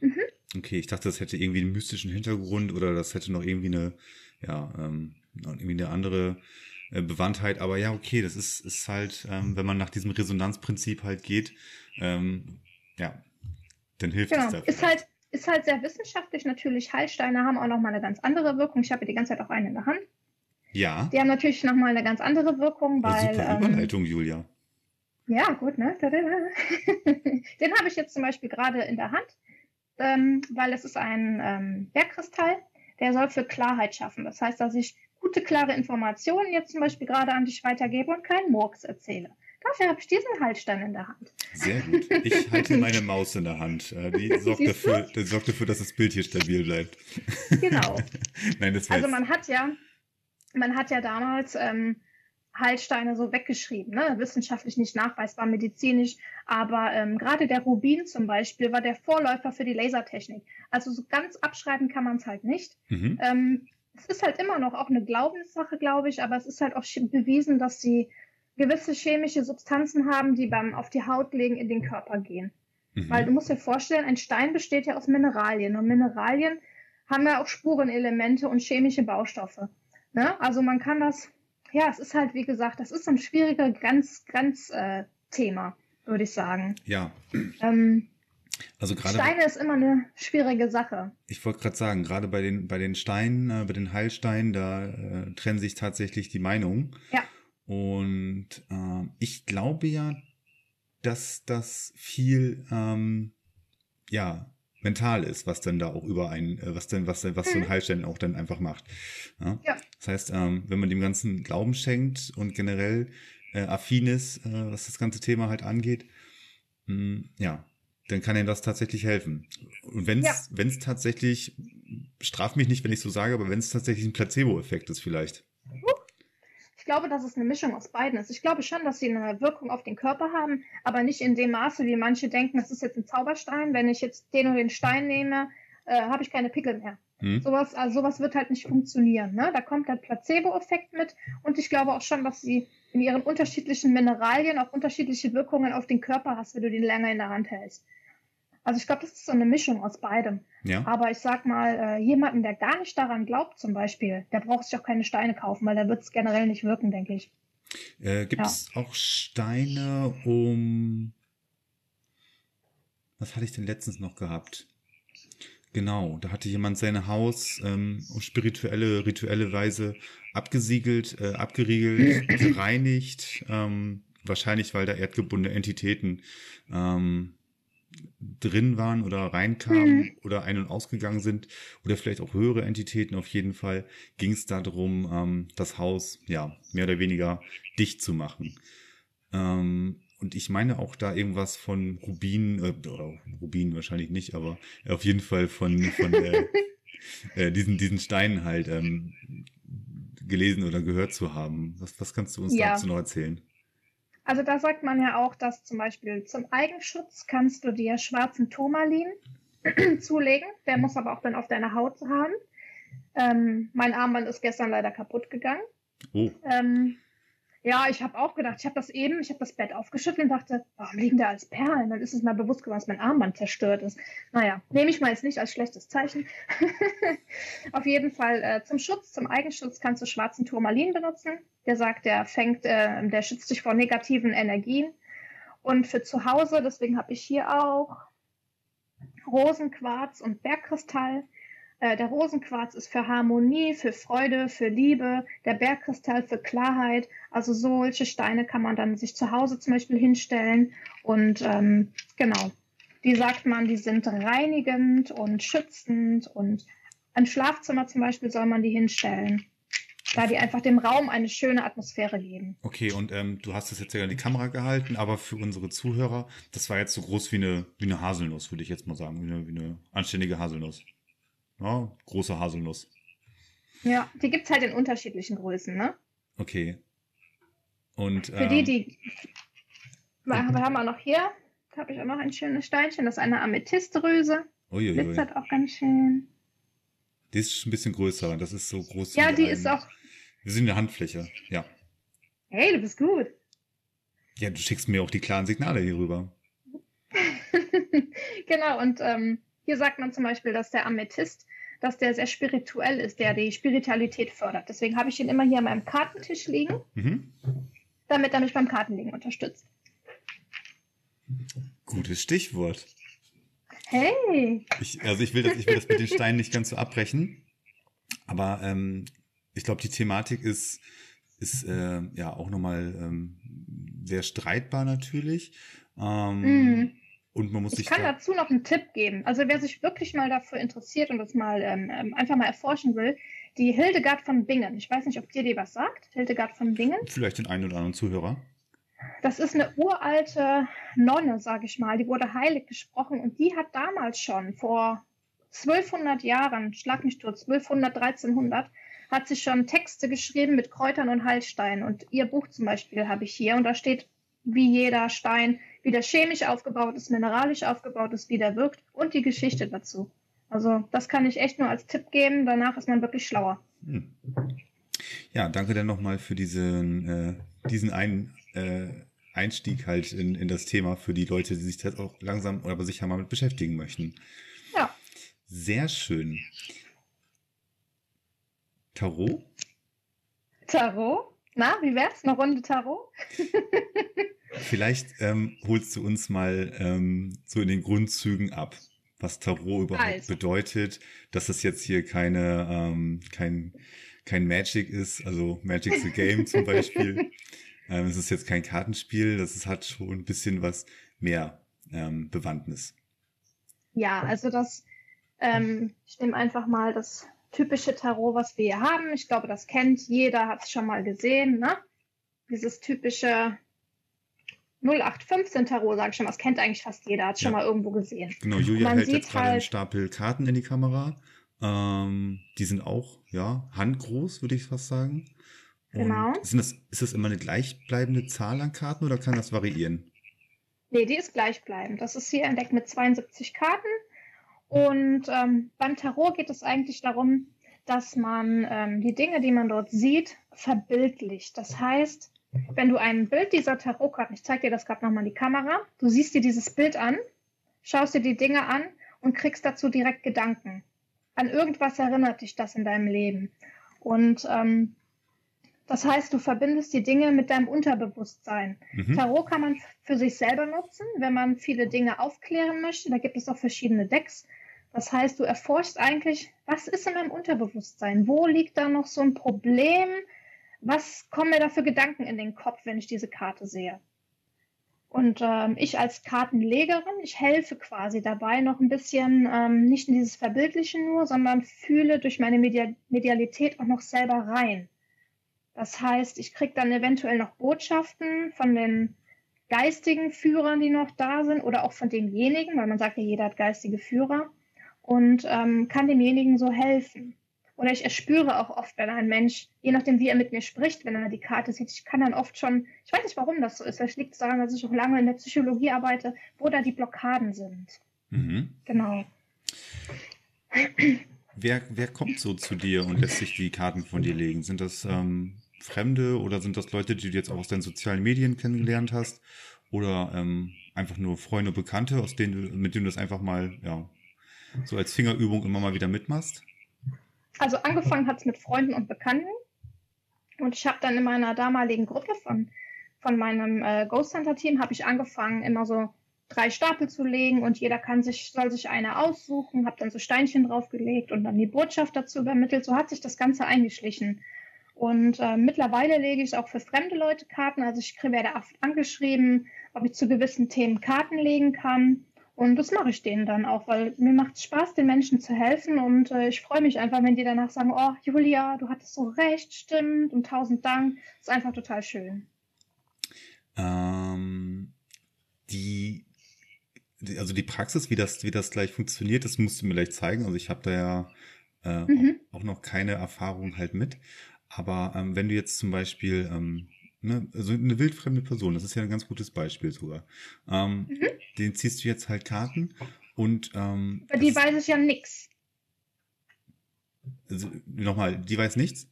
S3: Mhm.
S1: Okay, ich dachte, das hätte irgendwie einen mystischen Hintergrund oder das hätte noch irgendwie eine, ja, ähm, irgendwie eine andere äh, Bewandtheit. Aber ja, okay, das ist, ist halt, ähm, wenn man nach diesem Resonanzprinzip halt geht, ähm, ja, dann hilft
S3: genau.
S1: es dafür.
S3: Ist halt, ist halt sehr wissenschaftlich natürlich. Heilsteine haben auch nochmal eine ganz andere Wirkung. Ich habe die ganze Zeit auch eine in der Hand.
S1: Ja.
S3: Die haben natürlich nochmal eine ganz andere Wirkung, weil.
S1: Super Überleitung, ähm, Julia.
S3: Ja, gut, ne? Den habe ich jetzt zum Beispiel gerade in der Hand ähm, weil es ist ein ähm, Bergkristall, der soll für Klarheit schaffen. Das heißt, dass ich gute, klare Informationen jetzt zum Beispiel gerade an dich weitergebe und keinen Murks erzähle. Dafür habe ich diesen Haltstein in der Hand.
S1: Sehr gut. Ich halte meine Maus in der Hand. Äh, die sorgt, dafür, die sorgt dafür, dass das Bild hier stabil bleibt.
S3: Genau. Nein, das also man hat ja, man hat ja damals ähm, Heilsteine so weggeschrieben, ne? wissenschaftlich nicht nachweisbar, medizinisch. Aber ähm, gerade der Rubin zum Beispiel war der Vorläufer für die Lasertechnik. Also so ganz abschreiben kann man es halt nicht. Mhm. Ähm, es ist halt immer noch auch eine Glaubenssache, glaube ich, aber es ist halt auch bewiesen, dass sie gewisse chemische Substanzen haben, die beim auf die Haut legen in den Körper gehen. Mhm. Weil du musst dir vorstellen, ein Stein besteht ja aus Mineralien und Mineralien haben ja auch Spurenelemente und chemische Baustoffe. Ne? Also man kann das ja, es ist halt, wie gesagt, das ist ein schwieriger Grenzthema, äh, würde ich sagen.
S1: Ja.
S3: Ähm,
S1: also gerade
S3: Steine ist immer eine schwierige Sache.
S1: Ich wollte gerade sagen, gerade bei den bei den Steinen, äh, bei den Heilsteinen, da äh, trennen sich tatsächlich die Meinungen.
S3: Ja.
S1: Und äh, ich glaube ja, dass das viel ähm, ja mental ist, was dann da auch über ein, äh, was denn, was, was so ein mhm. Heilstein auch dann einfach macht. Ja? ja. Das heißt, ähm, wenn man dem Ganzen Glauben schenkt und generell äh, affin ist, äh, was das ganze Thema halt angeht, mh, hm, ja, dann kann ihm das tatsächlich helfen. Und wenn es ja. wenn es tatsächlich, straf mich nicht, wenn ich so sage, aber wenn es tatsächlich ein Placebo-Effekt ist vielleicht.
S3: Ich glaube, dass es eine Mischung aus beiden ist. Ich glaube schon, dass sie eine Wirkung auf den Körper haben, aber nicht in dem Maße, wie manche denken, das ist jetzt ein Zauberstein. Wenn ich jetzt den und den Stein nehme, äh, habe ich keine Pickel mehr. Hm. Sowas, also sowas wird halt nicht funktionieren. Ne? Da kommt der Placebo-Effekt mit und ich glaube auch schon, dass sie in ihren unterschiedlichen Mineralien auch unterschiedliche Wirkungen auf den Körper hast, wenn du den länger in der Hand hältst. Also ich glaube, das ist so eine Mischung aus beidem.
S1: Ja.
S3: Aber ich sag mal, äh, jemanden, der gar nicht daran glaubt, zum Beispiel, der braucht sich auch keine Steine kaufen, weil da wird es generell nicht wirken, denke ich.
S1: Äh, Gibt es ja. auch Steine, um was hatte ich denn letztens noch gehabt? Genau, da hatte jemand sein Haus ähm, auf spirituelle, rituelle Weise abgesiegelt, äh, abgeriegelt, gereinigt. Ähm, wahrscheinlich, weil da erdgebundene Entitäten ähm, drin waren oder reinkamen mhm. oder ein- und ausgegangen sind oder vielleicht auch höhere Entitäten. Auf jeden Fall ging es darum, ähm, das Haus ja mehr oder weniger dicht zu machen. Ähm, und ich meine auch da irgendwas von Rubin, äh, Rubin wahrscheinlich nicht, aber auf jeden Fall von, von äh, äh, diesen, diesen Steinen halt ähm, gelesen oder gehört zu haben. Was, was kannst du uns ja. dazu noch erzählen?
S3: Also da sagt man ja auch, dass zum Beispiel zum Eigenschutz kannst du dir schwarzen Turmalin zulegen. Der muss aber auch dann auf deiner Haut haben. Ähm, mein Armband ist gestern leider kaputt gegangen.
S1: Oh.
S3: Ähm, ja, ich habe auch gedacht, ich habe das eben, ich habe das Bett aufgeschüttelt und dachte, warum liegen da als Perlen? Dann ist es mir bewusst geworden, dass mein Armband zerstört ist. Naja, nehme ich mal jetzt nicht als schlechtes Zeichen. Auf jeden Fall äh, zum Schutz, zum Eigenschutz kannst du schwarzen Turmalin benutzen. Der sagt, der fängt, äh, der schützt dich vor negativen Energien. Und für zu Hause, deswegen habe ich hier auch Rosenquarz und Bergkristall. Äh, der Rosenquarz ist für Harmonie, für Freude, für Liebe, der Bergkristall für Klarheit. Also solche Steine kann man dann sich zu Hause zum Beispiel hinstellen. Und ähm, genau, die sagt man, die sind reinigend und schützend und ein Schlafzimmer zum Beispiel soll man die hinstellen. da die einfach dem Raum eine schöne Atmosphäre geben.
S1: Okay, und ähm, du hast das jetzt ja in die Kamera gehalten, aber für unsere Zuhörer, das war jetzt so groß wie eine, wie eine Haselnuss, würde ich jetzt mal sagen, wie eine, wie eine anständige Haselnuss. Ja, große Haselnuss.
S3: Ja, die gibt es halt in unterschiedlichen Größen, ne?
S1: Okay. Und,
S3: für ähm, die, die. Wir haben auch noch hier, habe ich auch noch ein schönes Steinchen, das ist eine Amethyströse. Uiuiui. Glitzert auch ganz schön.
S1: Die ist ein bisschen größer, das ist so groß.
S3: Ja, die ein, ist auch.
S1: Wir sind in der Handfläche, ja.
S3: Hey, du bist gut.
S1: Ja, du schickst mir auch die klaren Signale hier rüber.
S3: genau, und ähm, hier sagt man zum Beispiel, dass der Amethyst, dass der sehr spirituell ist, der die Spiritualität fördert. Deswegen habe ich ihn immer hier an meinem Kartentisch liegen, mhm. damit er mich beim Kartenlegen unterstützt.
S1: Gutes Stichwort.
S3: Hey!
S1: Ich, also ich will, das, ich will das mit den Steinen nicht ganz so abbrechen, aber ähm, ich glaube, die Thematik ist, ist äh, ja auch nochmal ähm, sehr streitbar natürlich. Ähm, mm. Und man muss
S3: ich
S1: sich
S3: kann da dazu noch einen Tipp geben. Also wer sich wirklich mal dafür interessiert und das mal ähm, ähm, einfach mal erforschen will, die Hildegard von Bingen. Ich weiß nicht, ob dir die was sagt. Hildegard von Bingen.
S1: Vielleicht den einen oder anderen Zuhörer.
S3: Das ist eine uralte Nonne, sage ich mal. Die wurde heilig gesprochen und die hat damals schon vor 1200 Jahren, schlag mich durch, 1200, 1300, hat sie schon Texte geschrieben mit Kräutern und Heilsteinen. Und ihr Buch zum Beispiel habe ich hier und da steht, wie jeder Stein, wie der chemisch aufgebaut ist, mineralisch aufgebaut ist, wie der wirkt und die Geschichte dazu. Also das kann ich echt nur als Tipp geben. Danach ist man wirklich schlauer. Hm.
S1: Ja, danke dann nochmal für diesen, äh, diesen einen äh, Einstieg halt in, in das Thema für die Leute, die sich das auch langsam oder sicher mal mit beschäftigen möchten.
S3: Ja.
S1: Sehr schön. Tarot?
S3: Tarot? Na, wie wär's? Eine Runde Tarot?
S1: Vielleicht ähm, holst du uns mal ähm, so in den Grundzügen ab, was Tarot überhaupt also. bedeutet, dass es jetzt hier keine, ähm, kein, kein Magic ist, also Magic the Game zum Beispiel, ähm, es ist jetzt kein Kartenspiel, das ist, hat schon ein bisschen was mehr ähm, Bewandtnis.
S3: Ja, also das, ähm, ich nehme einfach mal das typische Tarot, was wir hier haben. Ich glaube, das kennt jeder, hat es schon mal gesehen, ne? Dieses typische 0815 Tarot, sage ich schon mal, das kennt eigentlich fast jeder, hat es ja. schon mal irgendwo gesehen.
S1: Genau, Julia hält jetzt gerade halt, einen Stapel Karten in die Kamera. Ähm, die sind auch, ja, handgroß, würde ich fast sagen. Genau. Sind das, ist das immer eine gleichbleibende Zahl an Karten oder kann das variieren?
S3: Nee, die ist gleichbleibend. Das ist hier entdeckt mit 72 Karten. Und ähm, beim Tarot geht es eigentlich darum, dass man ähm, die Dinge, die man dort sieht, verbildlicht. Das heißt, wenn du ein Bild dieser Tarotkarten, ich zeige dir das gerade nochmal in die Kamera, du siehst dir dieses Bild an, schaust dir die Dinge an und kriegst dazu direkt Gedanken. An irgendwas erinnert dich das in deinem Leben. Und ähm, das heißt, du verbindest die Dinge mit deinem Unterbewusstsein. Mhm. Tarot kann man für sich selber nutzen, wenn man viele Dinge aufklären möchte. Da gibt es auch verschiedene Decks. Das heißt, du erforschst eigentlich, was ist in meinem Unterbewusstsein? Wo liegt da noch so ein Problem? Was kommen mir da für Gedanken in den Kopf, wenn ich diese Karte sehe? Und ähm, ich als Kartenlegerin, ich helfe quasi dabei noch ein bisschen, ähm, nicht in dieses Verbildlichen nur, sondern fühle durch meine Media Medialität auch noch selber rein. Das heißt, ich kriege dann eventuell noch Botschaften von den geistigen Führern, die noch da sind, oder auch von demjenigen, weil man sagt ja, jeder hat geistige Führer, und ähm, kann demjenigen so helfen. Oder ich erspüre auch oft, wenn ein Mensch, je nachdem, wie er mit mir spricht, wenn er die Karte sieht, ich kann dann oft schon, ich weiß nicht, warum das so ist, vielleicht liegt es daran, dass ich auch lange in der Psychologie arbeite, wo da die Blockaden sind. Mhm. Genau.
S1: Wer, wer kommt so zu dir und lässt sich die Karten von dir legen? Sind das ähm, Fremde oder sind das Leute, die du jetzt auch aus deinen sozialen Medien kennengelernt hast? Oder ähm, einfach nur Freunde, Bekannte, aus denen mit denen du das einfach mal, ja, so als Fingerübung immer mal wieder mitmachst?
S3: Also angefangen hat es mit Freunden und Bekannten. Und ich habe dann in meiner damaligen Gruppe von, von meinem äh, Ghost Hunter Team habe ich angefangen, immer so drei Stapel zu legen und jeder kann sich, soll sich eine aussuchen, habe dann so Steinchen draufgelegt und dann die Botschaft dazu übermittelt. So hat sich das Ganze eingeschlichen. Und äh, mittlerweile lege ich auch für fremde Leute Karten. Also ich werde oft angeschrieben, ob ich zu gewissen Themen Karten legen kann. Und das mache ich denen dann auch, weil mir macht es Spaß, den Menschen zu helfen. Und äh, ich freue mich einfach, wenn die danach sagen, oh, Julia, du hattest so recht, stimmt und tausend Dank. Das ist einfach total schön.
S1: Ähm, die, die, also die Praxis, wie das, wie das gleich funktioniert, das musst du mir gleich zeigen. Also ich habe da ja äh, mhm. auch, auch, noch keine Erfahrung halt mit. Aber ähm, wenn du jetzt zum Beispiel ähm, ne, also eine wildfremde Person, das ist ja ein ganz gutes Beispiel sogar. Ähm, mhm. Den ziehst du jetzt halt Karten und ähm,
S3: Über die weiß ich ja nichts.
S1: Also, nochmal, die weiß nichts?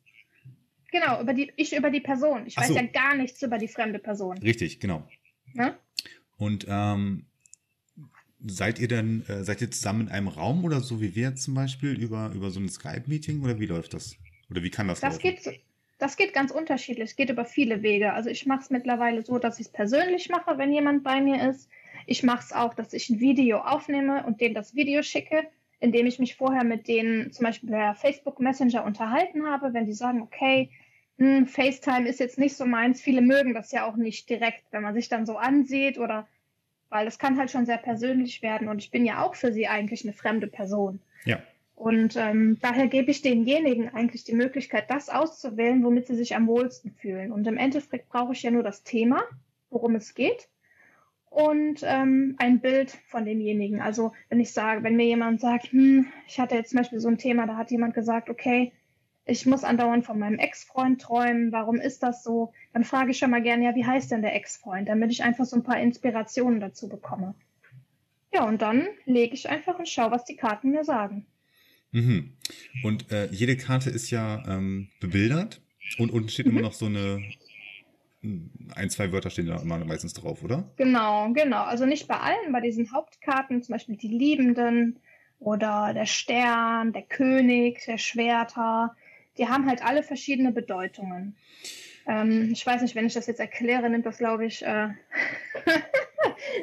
S3: Genau, über die, ich über die Person. Ich Ach weiß so. ja gar nichts über die fremde Person.
S1: Richtig, genau. Ne? Und ähm, seid ihr dann, äh, seid ihr zusammen in einem Raum oder so wie wir zum Beispiel über, über so ein Skype-Meeting oder wie läuft das? Oder wie kann das
S3: Das laufen? geht das geht ganz unterschiedlich. Geht über viele Wege. Also ich mache es mittlerweile so, dass ich es persönlich mache, wenn jemand bei mir ist. Ich mache es auch, dass ich ein Video aufnehme und denen das Video schicke, indem ich mich vorher mit denen zum Beispiel per Facebook Messenger unterhalten habe. Wenn die sagen, okay, hm, FaceTime ist jetzt nicht so meins. Viele mögen das ja auch nicht direkt, wenn man sich dann so ansieht oder weil das kann halt schon sehr persönlich werden und ich bin ja auch für sie eigentlich eine fremde Person.
S1: Ja.
S3: Und ähm, daher gebe ich denjenigen eigentlich die Möglichkeit, das auszuwählen, womit sie sich am wohlsten fühlen. Und im Endeffekt brauche ich ja nur das Thema, worum es geht, und ähm, ein Bild von demjenigen. Also wenn ich sage, wenn mir jemand sagt, hm, ich hatte jetzt zum Beispiel so ein Thema, da hat jemand gesagt, okay, ich muss andauernd von meinem Ex-Freund träumen, warum ist das so? Dann frage ich schon mal gerne, ja, wie heißt denn der Ex-Freund, damit ich einfach so ein paar Inspirationen dazu bekomme. Ja, und dann lege ich einfach und schaue, was die Karten mir sagen.
S1: Mhm. Und äh, jede Karte ist ja ähm, bebildert und unten steht mhm. immer noch so eine ein, zwei Wörter stehen da immer meistens drauf, oder?
S3: Genau, genau. Also nicht bei allen, bei diesen Hauptkarten, zum Beispiel die Liebenden oder der Stern, der König, der Schwerter, die haben halt alle verschiedene Bedeutungen. Ähm, ich weiß nicht, wenn ich das jetzt erkläre, nimmt das, glaube ich, äh,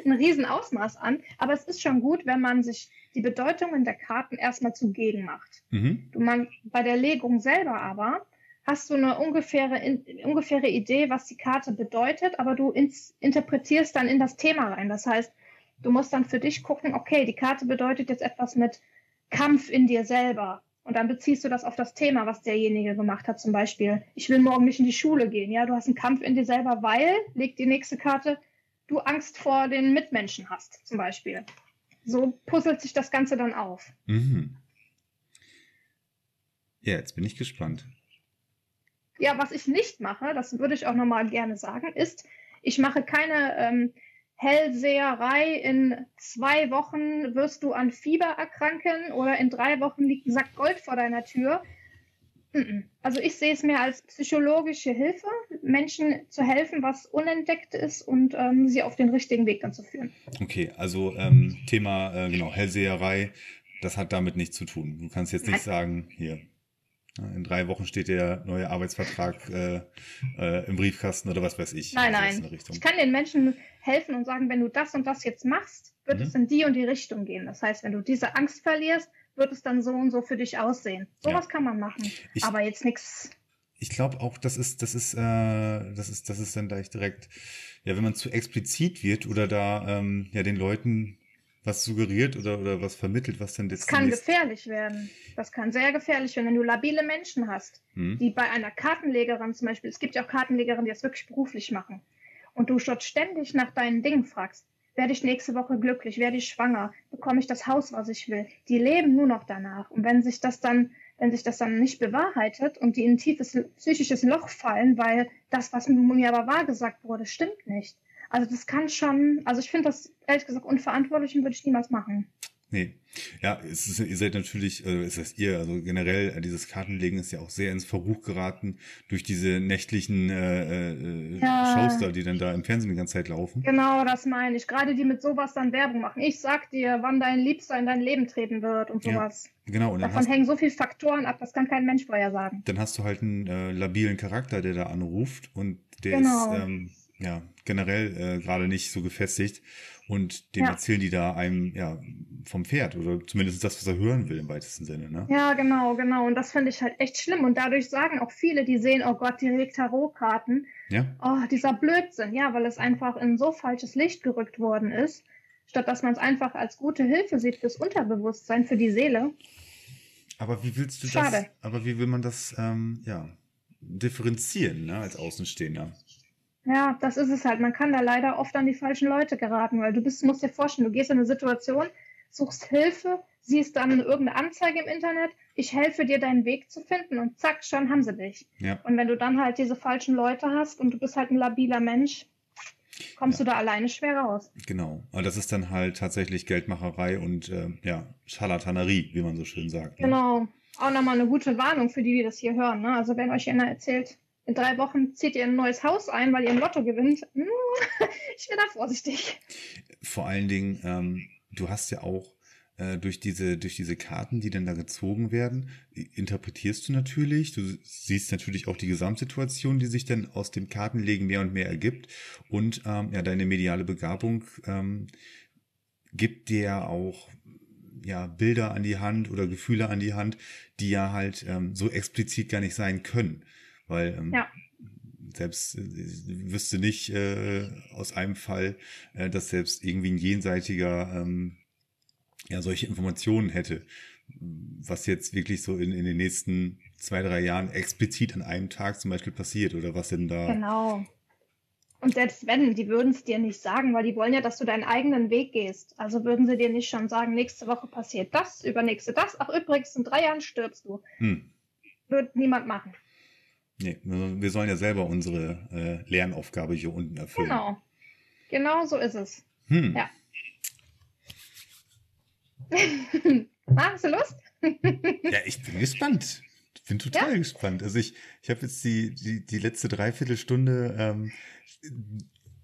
S3: ein Riesenausmaß an. Aber es ist schon gut, wenn man sich die Bedeutungen der Karten erstmal zugegen macht. Mhm. Du man, bei der Legung selber aber hast du eine ungefähre, in, ungefähre Idee, was die Karte bedeutet, aber du ins, interpretierst dann in das Thema rein. Das heißt, du musst dann für dich gucken, okay, die Karte bedeutet jetzt etwas mit Kampf in dir selber. Und dann beziehst du das auf das Thema, was derjenige gemacht hat. Zum Beispiel, ich will morgen nicht in die Schule gehen. Ja, du hast einen Kampf in dir selber, weil, legt die nächste Karte, du Angst vor den Mitmenschen hast, zum Beispiel. So puzzelt sich das Ganze dann auf. Mhm.
S1: Ja, jetzt bin ich gespannt.
S3: Ja, was ich nicht mache, das würde ich auch nochmal gerne sagen, ist, ich mache keine ähm, Hellseherei. In zwei Wochen wirst du an Fieber erkranken oder in drei Wochen liegt ein Sack Gold vor deiner Tür. Also ich sehe es mehr als psychologische Hilfe, Menschen zu helfen, was unentdeckt ist und ähm, sie auf den richtigen Weg dann zu führen.
S1: Okay, also ähm, Thema äh, genau Hellseherei, das hat damit nichts zu tun. Du kannst jetzt nicht sagen, hier, in drei Wochen steht der neue Arbeitsvertrag äh, äh, im Briefkasten oder was weiß ich.
S3: Nein, also nein. Ich kann den Menschen helfen und sagen, wenn du das und das jetzt machst, wird mhm. es in die und die Richtung gehen. Das heißt, wenn du diese Angst verlierst, wird es dann so und so für dich aussehen. Sowas ja. kann man machen. Ich, aber jetzt nichts.
S1: Ich glaube auch, das ist, das ist, äh, das ist, das ist dann gleich direkt, ja, wenn man zu explizit wird oder da ähm, ja den Leuten was suggeriert oder, oder was vermittelt, was dann
S3: das kann gefährlich werden. Das kann sehr gefährlich werden, wenn du labile Menschen hast, hm. die bei einer Kartenlegerin zum Beispiel, es gibt ja auch Kartenlegerinnen, die das wirklich beruflich machen, und du dort ständig nach deinen Dingen fragst, werde ich nächste Woche glücklich, werde ich schwanger, bekomme ich das Haus, was ich will. Die leben nur noch danach. Und wenn sich das dann, wenn sich das dann nicht bewahrheitet und die in ein tiefes psychisches Loch fallen, weil das, was mir aber wahrgesagt wurde, stimmt nicht, also das kann schon, also ich finde das ehrlich gesagt unverantwortlich und würde ich niemals machen.
S1: Nee. Ja, es ist, ihr seid natürlich, äh, es ist ihr, also generell, äh, dieses Kartenlegen ist ja auch sehr ins Verruch geraten durch diese nächtlichen äh, äh, ja. Shows da, die dann da im Fernsehen die ganze Zeit laufen.
S3: Genau, das meine ich. Gerade die mit sowas dann Werbung machen. Ich sag dir, wann dein Liebster in dein Leben treten wird und sowas.
S1: Ja, genau.
S3: Und Davon hängen so viele Faktoren ab, das kann kein Mensch vorher sagen.
S1: Dann hast du halt einen äh, labilen Charakter, der da anruft und der genau. ist ähm, ja generell äh, gerade nicht so gefestigt und dem ja. erzählen die da einem ja vom Pferd oder zumindest das, was er hören will im weitesten Sinne. Ne?
S3: Ja, genau, genau. Und das finde ich halt echt schlimm. Und dadurch sagen auch viele, die sehen, oh Gott, die legt Tarotkarten. Ja. Oh, dieser Blödsinn. Ja, weil es einfach in so falsches Licht gerückt worden ist. statt dass man es einfach als gute Hilfe sieht fürs Unterbewusstsein, für die Seele.
S1: Aber wie willst du Schade. das, aber wie will man das, ähm, ja, differenzieren, ne, als Außenstehender?
S3: Ja, das ist es halt. Man kann da leider oft an die falschen Leute geraten, weil du bist, musst dir vorstellen, du gehst in eine Situation, suchst Hilfe, siehst dann irgendeine Anzeige im Internet, ich helfe dir, deinen Weg zu finden und zack, schon haben sie dich. Ja. Und wenn du dann halt diese falschen Leute hast und du bist halt ein labiler Mensch, kommst ja. du da alleine schwer raus.
S1: Genau. Aber das ist dann halt tatsächlich Geldmacherei und äh, ja, Scharlatanerie, wie man so schön sagt.
S3: Ne? Genau. Auch nochmal eine gute Warnung für die, die das hier hören. Ne? Also wenn euch einer erzählt, in drei Wochen zieht ihr ein neues Haus ein, weil ihr ein Lotto gewinnt, hm, ich wäre da vorsichtig.
S1: Vor allen Dingen, ähm, du hast ja auch äh, durch diese durch diese Karten, die dann da gezogen werden, interpretierst du natürlich. Du siehst natürlich auch die Gesamtsituation, die sich dann aus dem Kartenlegen mehr und mehr ergibt. Und ähm, ja, deine mediale Begabung ähm, gibt dir auch ja Bilder an die Hand oder Gefühle an die Hand, die ja halt ähm, so explizit gar nicht sein können, weil ähm, ja selbst äh, wüsste nicht äh, aus einem Fall, äh, dass selbst irgendwie ein jenseitiger ähm, ja solche Informationen hätte, was jetzt wirklich so in, in den nächsten zwei, drei Jahren explizit an einem Tag zum Beispiel passiert oder was denn da.
S3: Genau. Und selbst wenn, die würden es dir nicht sagen, weil die wollen ja, dass du deinen eigenen Weg gehst. Also würden sie dir nicht schon sagen, nächste Woche passiert das, übernächste das. Ach übrigens, in drei Jahren stirbst du. Hm. Wird niemand machen.
S1: Nee, wir sollen ja selber unsere äh, Lernaufgabe hier unten erfüllen.
S3: Genau. Genau so ist es. Hm. Ja. Hast du Lust?
S1: ja, ich bin gespannt. Ich bin total ja? gespannt. Also ich, ich habe jetzt die, die, die letzte Dreiviertelstunde ähm,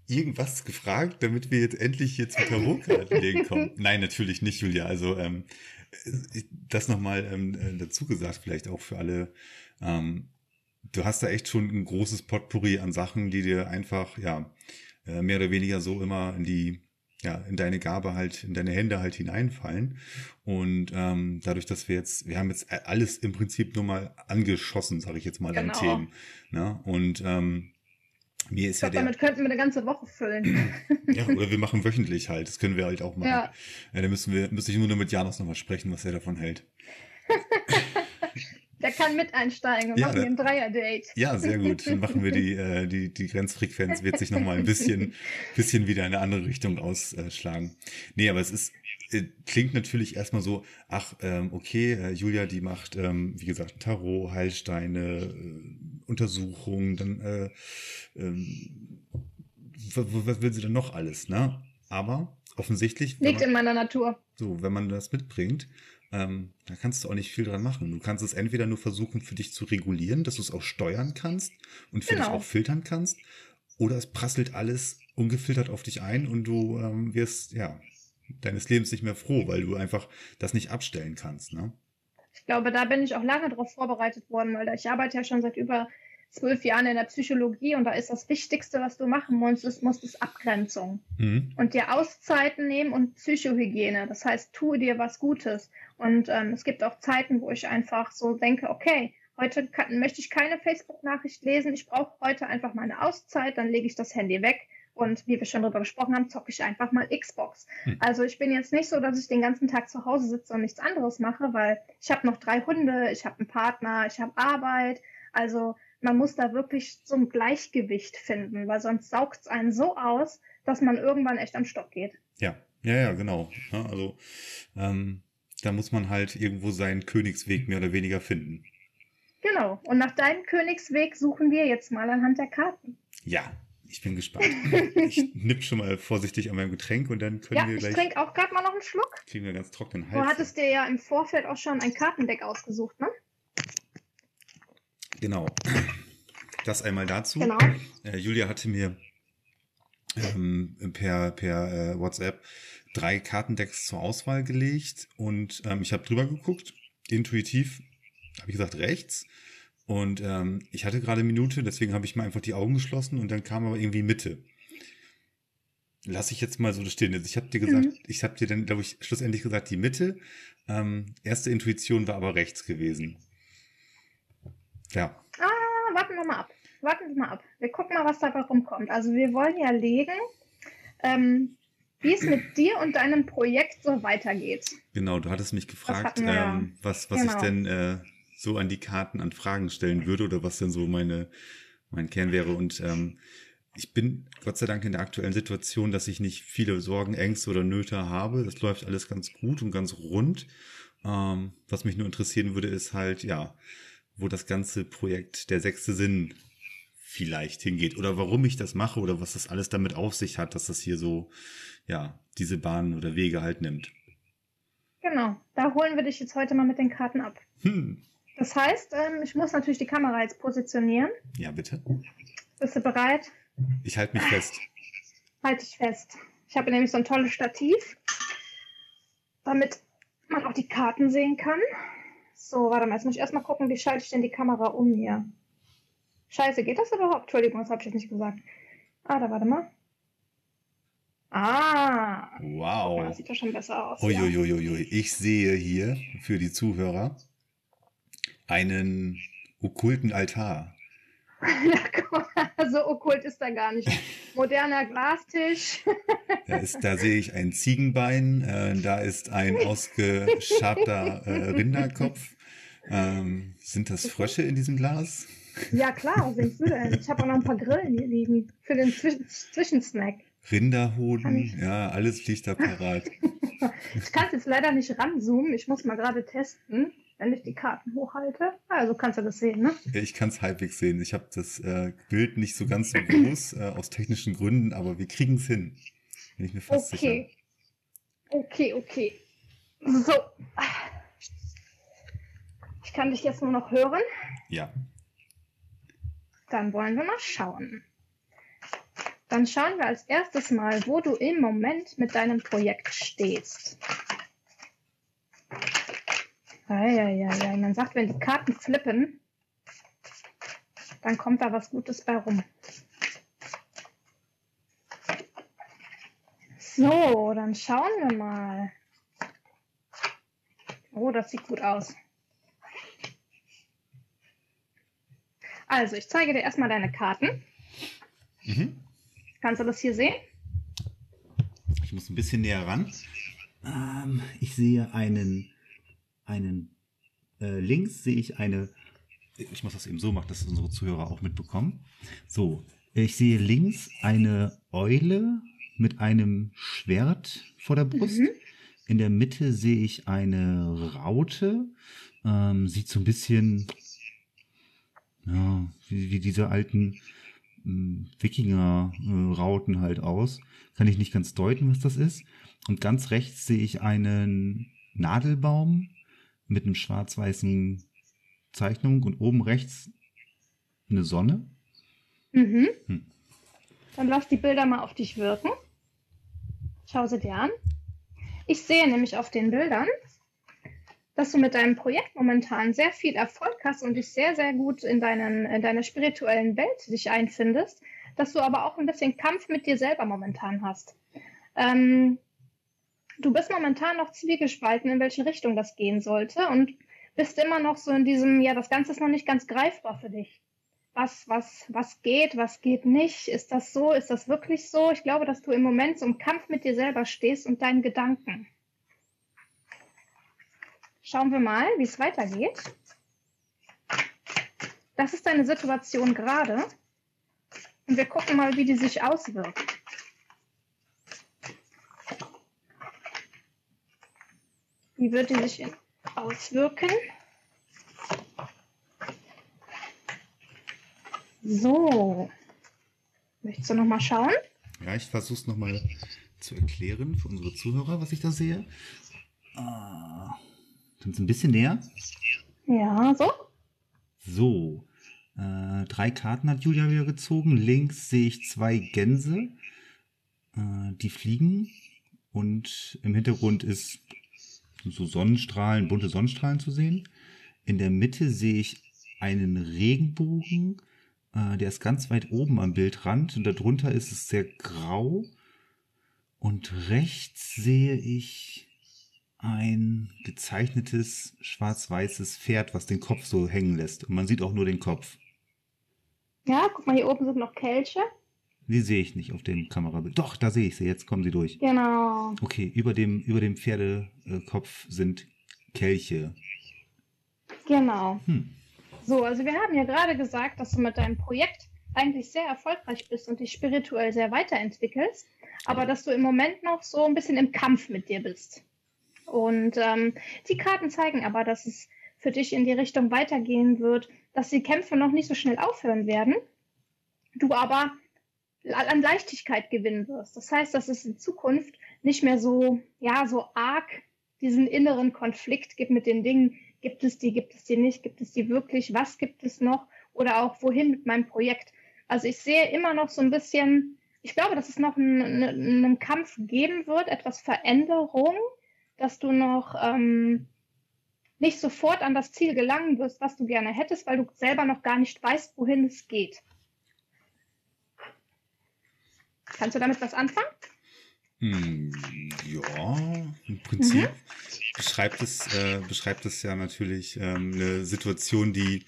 S1: irgendwas gefragt, damit wir jetzt endlich hier zum Tarotkarten legen kommen. Nein, natürlich nicht, Julia. Also ähm, das nochmal ähm, äh, dazu gesagt, vielleicht auch für alle. Ähm, du hast da echt schon ein großes Potpourri an Sachen, die dir einfach, ja, äh, mehr oder weniger so immer in die ja, in deine Gabe halt, in deine Hände halt hineinfallen. Und ähm, dadurch, dass wir jetzt, wir haben jetzt alles im Prinzip nur mal angeschossen, sage ich jetzt mal, genau. an Themen. Ne? Und ähm, mir ist ich glaub,
S3: ja der, damit könnten wir eine ganze Woche füllen.
S1: ja, oder wir machen wöchentlich halt. Das können wir halt auch machen. Ja. ja da müssen wir, müsste ich nur mit Janos nochmal sprechen, was er davon hält.
S3: Der kann mit einsteigen. Wir ja, machen ein Dreier-Date.
S1: Ja, sehr gut. Dann machen wir die, äh, die, die Grenzfrequenz, wird sich nochmal ein bisschen, bisschen wieder in eine andere Richtung ausschlagen. Nee, aber es ist, äh, klingt natürlich erstmal so, ach, ähm, okay, äh, Julia, die macht, ähm, wie gesagt, Tarot, Heilsteine, äh, Untersuchungen, dann, äh, ähm, was, was will sie denn noch alles, ne? Aber offensichtlich.
S3: Liegt man, in meiner Natur.
S1: So, wenn man das mitbringt, ähm, da kannst du auch nicht viel dran machen. Du kannst es entweder nur versuchen, für dich zu regulieren, dass du es auch steuern kannst und für genau. dich auch filtern kannst, oder es prasselt alles ungefiltert auf dich ein und du ähm, wirst, ja, deines Lebens nicht mehr froh, weil du einfach das nicht abstellen kannst, ne?
S3: Ich glaube, da bin ich auch lange darauf vorbereitet worden, weil ich arbeite ja schon seit über zwölf Jahren in der Psychologie und da ist das Wichtigste, was du machen musst, ist, musst ist Abgrenzung. Mhm. Und dir Auszeiten nehmen und Psychohygiene. Das heißt, tue dir was Gutes. Und ähm, es gibt auch Zeiten, wo ich einfach so denke, okay, heute kann, möchte ich keine Facebook-Nachricht lesen, ich brauche heute einfach mal eine Auszeit, dann lege ich das Handy weg. Und wie wir schon darüber gesprochen haben, zocke ich einfach mal Xbox. Hm. Also ich bin jetzt nicht so, dass ich den ganzen Tag zu Hause sitze und nichts anderes mache, weil ich habe noch drei Hunde, ich habe einen Partner, ich habe Arbeit. Also man muss da wirklich so ein Gleichgewicht finden, weil sonst saugt es einen so aus, dass man irgendwann echt am Stock geht.
S1: Ja, ja, ja, genau. Ja, also ähm, da muss man halt irgendwo seinen Königsweg mehr oder weniger finden.
S3: Genau. Und nach deinem Königsweg suchen wir jetzt mal anhand der Karten.
S1: Ja, ich bin gespannt. ich nipp schon mal vorsichtig an meinem Getränk und dann können ja, wir gleich.
S3: Ich trinke auch gerade mal noch einen Schluck.
S1: Kriegen wir ganz trockenen Hals.
S3: Du hattest dir ja im Vorfeld auch schon ein Kartendeck ausgesucht, ne?
S1: Genau. Das einmal dazu. Genau. Äh, Julia hatte mir ähm, per, per äh, WhatsApp drei Kartendecks zur Auswahl gelegt und ähm, ich habe drüber geguckt. Intuitiv habe ich gesagt rechts. Und ähm, ich hatte gerade eine Minute, deswegen habe ich mal einfach die Augen geschlossen und dann kam aber irgendwie Mitte. Lass ich jetzt mal so stehen. Also ich habe dir gesagt, mhm. ich habe dir dann, glaube ich, schlussendlich gesagt, die Mitte. Ähm, erste Intuition war aber rechts gewesen. Ja.
S3: Warten wir mal ab. Warten wir mal ab. Wir gucken mal, was dabei rumkommt. Also wir wollen ja legen. Ähm, wie es mit dir und deinem Projekt so weitergeht.
S1: Genau, du hattest mich gefragt, ähm, was, was genau. ich denn äh, so an die Karten an Fragen stellen würde oder was denn so meine, mein Kern wäre. Und ähm, ich bin Gott sei Dank in der aktuellen Situation, dass ich nicht viele Sorgen, Ängste oder Nöte habe. Das läuft alles ganz gut und ganz rund. Ähm, was mich nur interessieren würde, ist halt, ja, wo das ganze Projekt Der sechste Sinn vielleicht hingeht oder warum ich das mache oder was das alles damit auf sich hat, dass das hier so, ja, diese Bahnen oder Wege halt nimmt.
S3: Genau, da holen wir dich jetzt heute mal mit den Karten ab. Hm. Das heißt, ähm, ich muss natürlich die Kamera jetzt positionieren.
S1: Ja, bitte.
S3: Bist du bereit?
S1: Ich halte mich fest.
S3: Halte ich fest. Ich habe nämlich so ein tolles Stativ, damit man auch die Karten sehen kann. So, warte mal, jetzt muss ich erstmal gucken, wie schalte ich denn die Kamera um hier. Scheiße, geht das überhaupt? Entschuldigung, das habe ich jetzt nicht gesagt. Ah, da warte mal. Ah.
S1: Wow.
S3: Das sieht ja schon besser aus.
S1: Uiuiuiui. Ja. Ich sehe hier für die Zuhörer einen okkulten Altar.
S3: So okkult ist er gar nicht. Moderner Glastisch.
S1: Da, ist, da sehe ich ein Ziegenbein, äh, da ist ein ausgeschabter äh, Rinderkopf. Ähm, sind das Frösche in diesem Glas?
S3: Ja, klar, denkst du denn? Ich habe auch noch ein paar Grillen hier liegen für den Zwisch Zwischensnack.
S1: Rinderhoden, ja, alles liegt da parat.
S3: ich kann es jetzt leider nicht ranzoomen, ich muss mal gerade testen wenn ich die Karten hochhalte. Also kannst du das sehen, ne?
S1: Ich kann es halbwegs sehen. Ich habe das äh, Bild nicht so ganz so groß äh, aus technischen Gründen, aber wir kriegen es hin. Bin ich mir fast
S3: okay. sicher. Okay, okay. So. Ich kann dich jetzt nur noch hören.
S1: Ja.
S3: Dann wollen wir mal schauen. Dann schauen wir als erstes mal, wo du im Moment mit deinem Projekt stehst. Ja, ja, ja, ja. Man sagt, wenn die Karten flippen, dann kommt da was Gutes bei rum. So, dann schauen wir mal. Oh, das sieht gut aus. Also, ich zeige dir erstmal deine Karten. Mhm. Kannst du das hier sehen?
S1: Ich muss ein bisschen näher ran. Ähm, ich sehe einen einen äh, links sehe ich eine, ich muss das eben so machen, dass unsere Zuhörer auch mitbekommen. So, ich sehe links eine Eule mit einem Schwert vor der Brust. Mhm. In der Mitte sehe ich eine Raute. Ähm, sieht so ein bisschen ja, wie, wie diese alten ähm, Wikinger-Rauten halt aus. Kann ich nicht ganz deuten, was das ist. Und ganz rechts sehe ich einen Nadelbaum mit einem schwarz-weißen Zeichnung und oben rechts eine Sonne.
S3: Mhm. Hm. Dann lass die Bilder mal auf dich wirken. Schau sie dir an. Ich sehe nämlich auf den Bildern, dass du mit deinem Projekt momentan sehr viel Erfolg hast und dich sehr, sehr gut in, deinen, in deiner spirituellen Welt dich einfindest, dass du aber auch ein bisschen Kampf mit dir selber momentan hast. Ähm, du bist momentan noch zwiegespalten, in welche Richtung das gehen sollte und bist immer noch so in diesem, ja, das Ganze ist noch nicht ganz greifbar für dich. Was, was, was geht, was geht nicht? Ist das so? Ist das wirklich so? Ich glaube, dass du im Moment so im Kampf mit dir selber stehst und deinen Gedanken. Schauen wir mal, wie es weitergeht. Das ist deine Situation gerade. Und wir gucken mal, wie die sich auswirkt. Wie wird die sich auswirken? So. Möchtest du nochmal schauen?
S1: Ja, ich versuche es nochmal zu erklären für unsere Zuhörer, was ich da sehe. Ah, sind Sie ein bisschen näher?
S3: Ja, so.
S1: So. Äh, drei Karten hat Julia wieder gezogen. Links sehe ich zwei Gänse, äh, die fliegen. Und im Hintergrund ist so Sonnenstrahlen, bunte Sonnenstrahlen zu sehen. In der Mitte sehe ich einen Regenbogen, äh, der ist ganz weit oben am Bildrand und darunter ist es sehr grau. Und rechts sehe ich ein gezeichnetes schwarz-weißes Pferd, was den Kopf so hängen lässt. Und man sieht auch nur den Kopf.
S3: Ja, guck mal, hier oben sind noch Kelche.
S1: Die sehe ich nicht auf dem Kamerabild. Doch, da sehe ich sie. Jetzt kommen sie durch.
S3: Genau.
S1: Okay, über dem, über dem Pferdekopf sind Kelche.
S3: Genau. Hm. So, also wir haben ja gerade gesagt, dass du mit deinem Projekt eigentlich sehr erfolgreich bist und dich spirituell sehr weiterentwickelst, aber dass du im Moment noch so ein bisschen im Kampf mit dir bist. Und ähm, die Karten zeigen aber, dass es für dich in die Richtung weitergehen wird, dass die Kämpfe noch nicht so schnell aufhören werden, du aber an Leichtigkeit gewinnen wirst. Das heißt, dass es in Zukunft nicht mehr so, ja, so arg diesen inneren Konflikt gibt mit den Dingen, gibt es die, gibt es die nicht, gibt es die wirklich, was gibt es noch oder auch wohin mit meinem Projekt. Also ich sehe immer noch so ein bisschen, ich glaube, dass es noch einen, einen Kampf geben wird, etwas Veränderung, dass du noch ähm, nicht sofort an das Ziel gelangen wirst, was du gerne hättest, weil du selber noch gar nicht weißt, wohin es geht. Kannst du damit was anfangen?
S1: Hm, ja, im Prinzip mhm. beschreibt es äh, beschreibt es ja natürlich ähm, eine Situation, die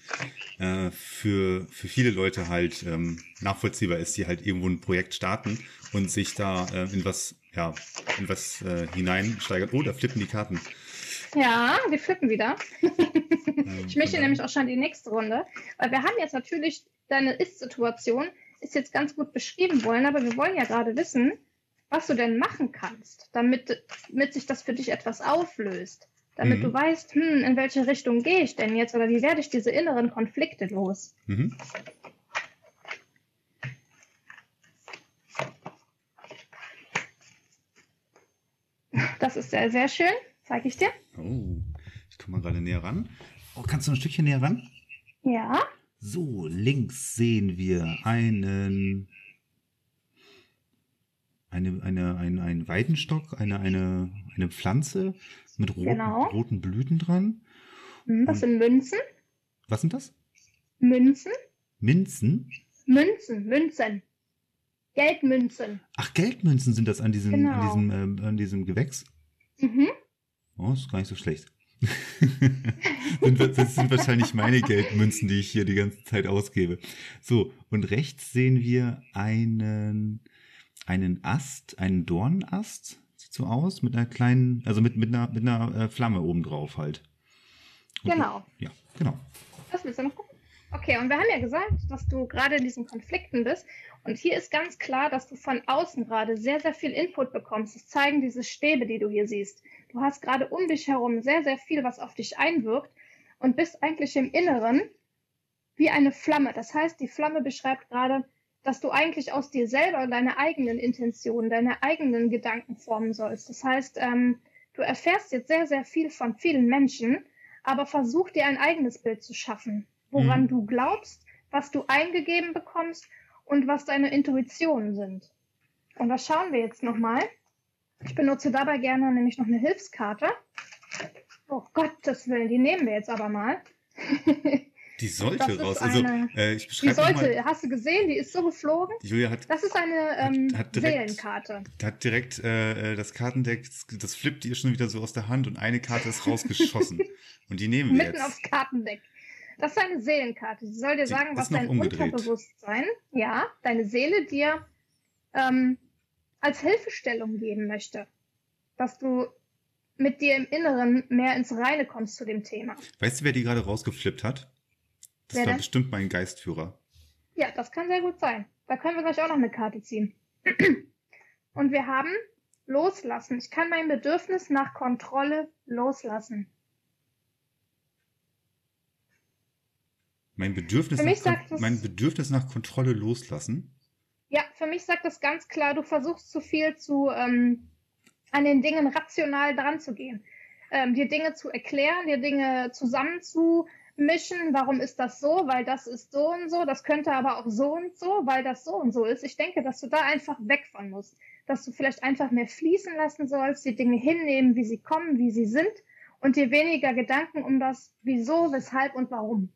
S1: äh, für für viele Leute halt ähm, nachvollziehbar ist, die halt irgendwo ein Projekt starten und sich da äh, in was ja in was äh, hineinsteigern. Oh, da flippen die Karten.
S3: Ja, wir flippen wieder. Ähm, ich möchte nämlich auch schon die nächste Runde, weil wir haben jetzt natürlich deine Ist-Situation ist jetzt ganz gut beschrieben wollen, aber wir wollen ja gerade wissen, was du denn machen kannst, damit, damit sich das für dich etwas auflöst. Damit mhm. du weißt, hm, in welche Richtung gehe ich denn jetzt oder wie werde ich diese inneren Konflikte los? Mhm. Das ist sehr, sehr schön. Zeige ich dir.
S1: Oh, ich komme mal gerade näher ran. Oh, kannst du ein Stückchen näher ran?
S3: Ja.
S1: So, links sehen wir einen, eine, eine, ein, ein Weidenstock, eine, eine, eine Pflanze mit roten, genau. roten Blüten dran.
S3: Hm, was sind Münzen?
S1: Was sind das?
S3: Münzen.
S1: Minzen?
S3: Münzen, Münzen. Geldmünzen.
S1: Ach, Geldmünzen sind das an diesem, genau. an diesem, äh, an diesem Gewächs? Mhm. Oh, ist gar nicht so schlecht. das sind wahrscheinlich meine Geldmünzen, die ich hier die ganze Zeit ausgebe. So, und rechts sehen wir einen, einen Ast, einen Dornenast, sieht so aus, mit einer kleinen, also mit, mit einer, mit einer äh, Flamme oben drauf halt.
S3: Und genau.
S1: Ja, genau.
S3: Das willst du noch gucken? Okay, und wir haben ja gesagt, dass du gerade in diesen Konflikten bist. Und hier ist ganz klar, dass du von außen gerade sehr, sehr viel Input bekommst. Das zeigen diese Stäbe, die du hier siehst. Du hast gerade um dich herum sehr, sehr viel, was auf dich einwirkt und bist eigentlich im Inneren wie eine Flamme. Das heißt, die Flamme beschreibt gerade, dass du eigentlich aus dir selber deine eigenen Intentionen, deine eigenen Gedanken formen sollst. Das heißt, ähm, du erfährst jetzt sehr, sehr viel von vielen Menschen, aber versuch dir ein eigenes Bild zu schaffen, woran mhm. du glaubst, was du eingegeben bekommst und was deine Intuitionen sind. Und das schauen wir jetzt nochmal. Ich benutze dabei gerne nämlich noch eine Hilfskarte. Oh Gottes Willen, die nehmen wir jetzt aber mal.
S1: Die sollte raus. Also, äh, ich beschreibe
S3: Die sollte, mal, hast du gesehen, die ist so geflogen.
S1: Julia hat.
S3: Das ist eine ähm, hat, hat direkt, Seelenkarte.
S1: Hat direkt äh, äh das Kartendeck, das flippt ihr schon wieder so aus der Hand und eine Karte ist rausgeschossen. und die nehmen wir
S3: Mitten
S1: jetzt.
S3: aufs Kartendeck. Das ist eine Seelenkarte. Die soll dir sagen, was dein umgedreht. Unterbewusstsein, ja, deine Seele dir ähm, als Hilfestellung geben möchte. Dass du mit dir im Inneren mehr ins Reine kommst zu dem Thema.
S1: Weißt du, wer die gerade rausgeflippt hat? Das wer war denn? bestimmt mein Geistführer.
S3: Ja, das kann sehr gut sein. Da können wir gleich auch noch eine Karte ziehen. Und wir haben loslassen. Ich kann mein Bedürfnis nach Kontrolle loslassen.
S1: Mein Bedürfnis, nach, mein Bedürfnis nach Kontrolle loslassen?
S3: Ja, für mich sagt das ganz klar, du versuchst zu viel zu ähm, an den Dingen rational dran zu gehen. Ähm, dir Dinge zu erklären, dir Dinge zusammenzumischen. Warum ist das so? Weil das ist so und so. Das könnte aber auch so und so, weil das so und so ist. Ich denke, dass du da einfach weg von musst. Dass du vielleicht einfach mehr fließen lassen sollst, die Dinge hinnehmen, wie sie kommen, wie sie sind und dir weniger Gedanken um das Wieso, Weshalb und Warum.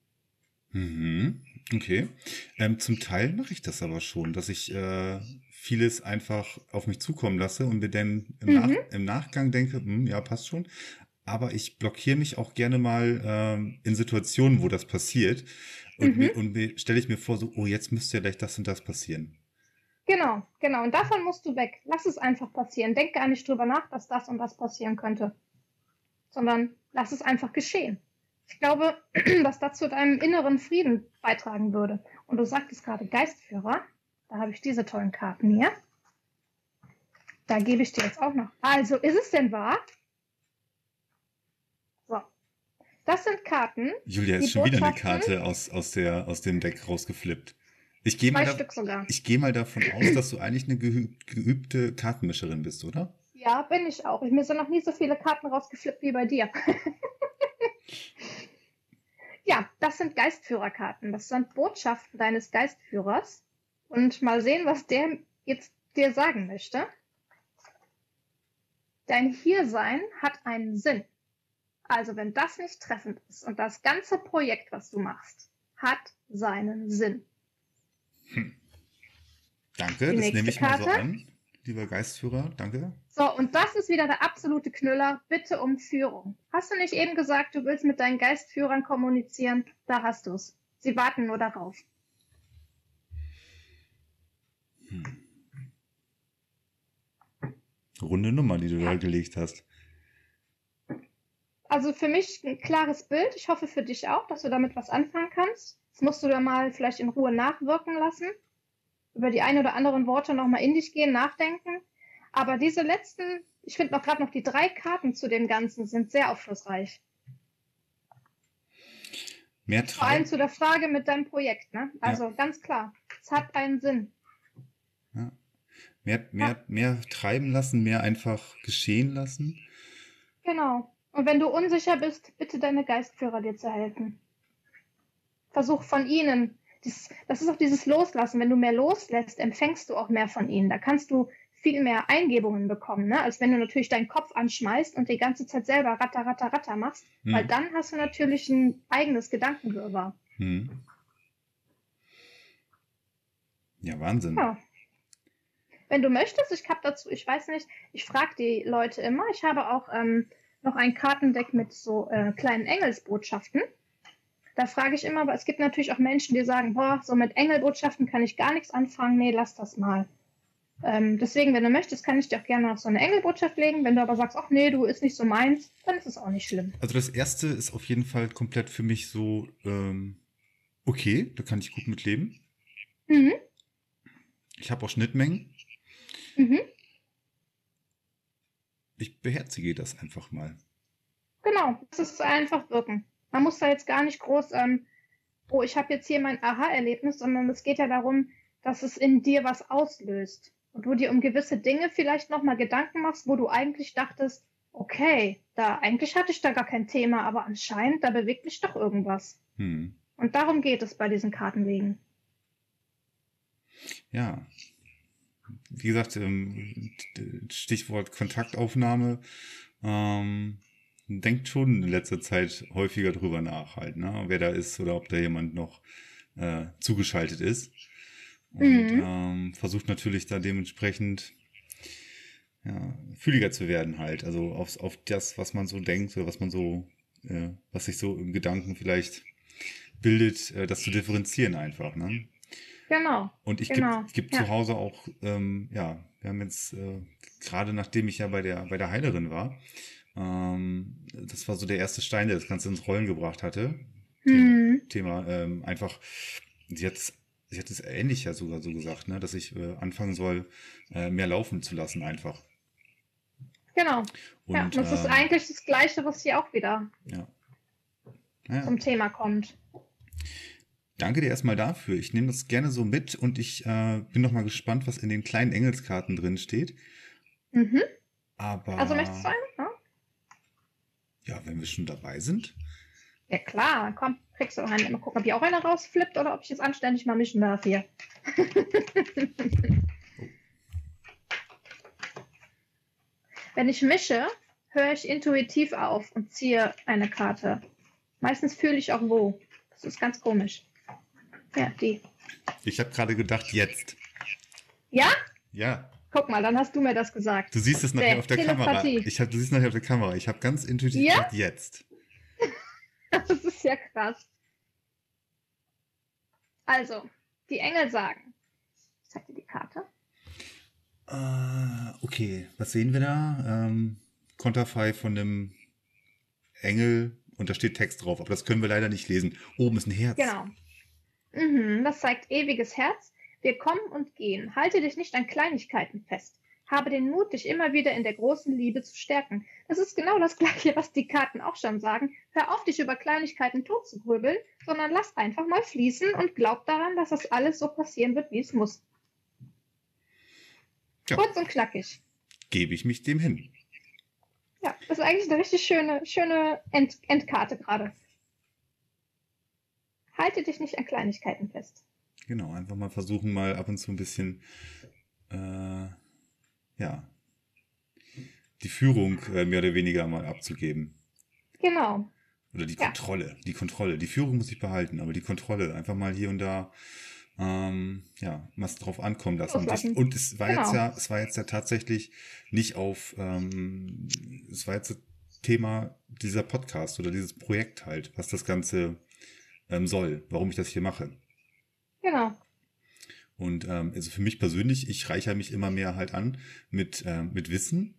S1: Mhm. Okay. Ähm, zum Teil mache ich das aber schon, dass ich äh, vieles einfach auf mich zukommen lasse und mir dann im, mhm. Nach im Nachgang denke, hm, ja, passt schon. Aber ich blockiere mich auch gerne mal ähm, in Situationen, wo das passiert. Und, mhm. mir, und mir stelle ich mir vor, so, oh, jetzt müsste ja gleich das und das passieren.
S3: Genau, genau. Und davon musst du weg. Lass es einfach passieren. Denk gar nicht drüber nach, dass das und das passieren könnte. Sondern lass es einfach geschehen. Ich glaube, dass das zu deinem inneren Frieden beitragen würde. Und du sagtest gerade Geistführer. Da habe ich diese tollen Karten hier. Da gebe ich dir jetzt auch noch. Also, ist es denn wahr? So. Das sind Karten.
S1: Julia ist schon wieder eine Karte aus, aus, der, aus dem Deck rausgeflippt. Ich gehe mal, da, geh mal davon aus, dass du eigentlich eine geübte Kartenmischerin bist, oder?
S3: Ja, bin ich auch. Mir sind noch nie so viele Karten rausgeflippt wie bei dir. ja, das sind Geistführerkarten. Das sind Botschaften deines Geistführers. Und mal sehen, was der jetzt dir sagen möchte. Dein Hiersein hat einen Sinn. Also wenn das nicht treffend ist und das ganze Projekt, was du machst, hat seinen Sinn.
S1: Hm. Danke, Die das nehme ich Karte. mal so an, lieber Geistführer. Danke.
S3: So, und das ist wieder der absolute Knüller. Bitte um Führung. Hast du nicht eben gesagt, du willst mit deinen Geistführern kommunizieren? Da hast du es. Sie warten nur darauf.
S1: Hm. Runde Nummer, die du da gelegt hast.
S3: Also für mich ein klares Bild. Ich hoffe für dich auch, dass du damit was anfangen kannst. Das musst du da mal vielleicht in Ruhe nachwirken lassen. Über die ein oder anderen Worte nochmal in dich gehen, nachdenken. Aber diese letzten, ich finde noch gerade noch die drei Karten zu dem Ganzen sind sehr aufschlussreich. Mehr Vor allem zu der Frage mit deinem Projekt, ne? Also ja. ganz klar, es hat einen Sinn.
S1: Ja. Mehr, mehr, ja. mehr treiben lassen, mehr einfach geschehen lassen.
S3: Genau. Und wenn du unsicher bist, bitte deine Geistführer dir zu helfen. Versuch von ihnen. Das, das ist auch dieses Loslassen. Wenn du mehr loslässt, empfängst du auch mehr von ihnen. Da kannst du viel mehr Eingebungen bekommen, ne? als wenn du natürlich deinen Kopf anschmeißt und die ganze Zeit selber ratter, ratter, ratter machst, hm. weil dann hast du natürlich ein eigenes Gedankenwirrwarr. Hm.
S1: Ja, Wahnsinn. Ja.
S3: Wenn du möchtest, ich habe dazu, ich weiß nicht, ich frage die Leute immer. Ich habe auch ähm, noch ein Kartendeck mit so äh, kleinen Engelsbotschaften. Da frage ich immer, aber es gibt natürlich auch Menschen, die sagen, boah, so mit Engelbotschaften kann ich gar nichts anfangen. Nee, lass das mal. Ähm, deswegen, wenn du möchtest, kann ich dir auch gerne noch so eine Engelbotschaft legen. Wenn du aber sagst, ach nee, du ist nicht so meins, dann ist es auch nicht schlimm.
S1: Also das erste ist auf jeden Fall komplett für mich so, ähm, okay, da kann ich gut mit leben. Mhm. Ich habe auch Schnittmengen. Mhm. Ich beherzige das einfach mal.
S3: Genau, das ist einfach wirken. Man muss da jetzt gar nicht groß, ähm, oh, ich habe jetzt hier mein Aha-Erlebnis, sondern es geht ja darum, dass es in dir was auslöst. Und du dir um gewisse Dinge vielleicht nochmal Gedanken machst, wo du eigentlich dachtest, okay, da eigentlich hatte ich da gar kein Thema, aber anscheinend, da bewegt mich doch irgendwas. Hm. Und darum geht es bei diesen Kartenlegen.
S1: Ja. Wie gesagt, ähm, Stichwort Kontaktaufnahme. Ähm, denkt schon in letzter Zeit häufiger drüber nach, halt, ne? wer da ist oder ob da jemand noch äh, zugeschaltet ist. Und mhm. ähm, versucht natürlich da dementsprechend ja, fühliger zu werden halt. Also aufs, auf das, was man so denkt oder was man so, äh, was sich so im Gedanken vielleicht bildet, äh, das zu differenzieren einfach. Ne?
S3: Genau.
S1: Und ich
S3: genau.
S1: gebe geb ja. zu Hause auch, ähm, ja, wir haben jetzt, äh, gerade nachdem ich ja bei der, bei der Heilerin war, ähm, das war so der erste Stein, der das Ganze ins Rollen gebracht hatte. Mhm. Thema, Thema ähm, einfach, sie hat es sie hat es ähnlich ja sogar so gesagt, ne, dass ich äh, anfangen soll, äh, mehr laufen zu lassen einfach.
S3: Genau. Und, ja, das ähm, ist eigentlich das Gleiche, was hier auch wieder ja. Ja. zum Thema kommt.
S1: Danke dir erstmal dafür. Ich nehme das gerne so mit und ich äh, bin noch mal gespannt, was in den kleinen Engelskarten drin steht. Mhm. Aber.
S3: Also möchtest du einen? Ja?
S1: Ja, wenn wir schon dabei sind.
S3: Ja klar, komm, kriegst du noch einen. Mal gucken, ob hier auch einer rausflippt oder ob ich jetzt anständig mal mischen darf hier. Wenn ich mische, höre ich intuitiv auf und ziehe eine Karte. Meistens fühle ich auch wo. Das ist ganz komisch. Ja, die.
S1: Ich habe gerade gedacht, jetzt.
S3: Ja?
S1: Ja.
S3: Guck mal, dann hast du mir das gesagt.
S1: Du siehst es nachher auf der Telepathie. Kamera. Ich hab, du siehst nachher auf der Kamera. Ich habe ganz intuitiv ja? gesagt, jetzt.
S3: das ist ja krass. Also, die Engel sagen, ich zeig dir die Karte.
S1: Uh, okay, was sehen wir da? Ähm, Konterfei von einem Engel und da steht Text drauf, aber das können wir leider nicht lesen. Oben ist ein Herz.
S3: Genau. Mhm, das zeigt ewiges Herz. Wir kommen und gehen. Halte dich nicht an Kleinigkeiten fest. Habe den Mut, dich immer wieder in der großen Liebe zu stärken. Das ist genau das Gleiche, was die Karten auch schon sagen. Hör auf, dich über Kleinigkeiten totzugrübeln, sondern lass einfach mal fließen und glaub daran, dass das alles so passieren wird, wie es muss. Ja. Kurz und knackig.
S1: Gebe ich mich dem hin.
S3: Ja, das ist eigentlich eine richtig schöne, schöne End Endkarte gerade. Halte dich nicht an Kleinigkeiten fest.
S1: Genau, einfach mal versuchen, mal ab und zu ein bisschen, äh, ja, die Führung äh, mehr oder weniger mal abzugeben.
S3: Genau.
S1: Oder die Kontrolle, ja. die Kontrolle. Die Führung muss ich behalten, aber die Kontrolle einfach mal hier und da ähm, ja, was drauf ankommen lassen. Und, das, und es war genau. jetzt ja, es war jetzt ja tatsächlich nicht auf, ähm, es war jetzt Thema dieser Podcast oder dieses Projekt halt, was das Ganze ähm, soll, warum ich das hier mache.
S3: Genau.
S1: Und ähm, also für mich persönlich, ich reichere mich immer mehr halt an mit, äh, mit Wissen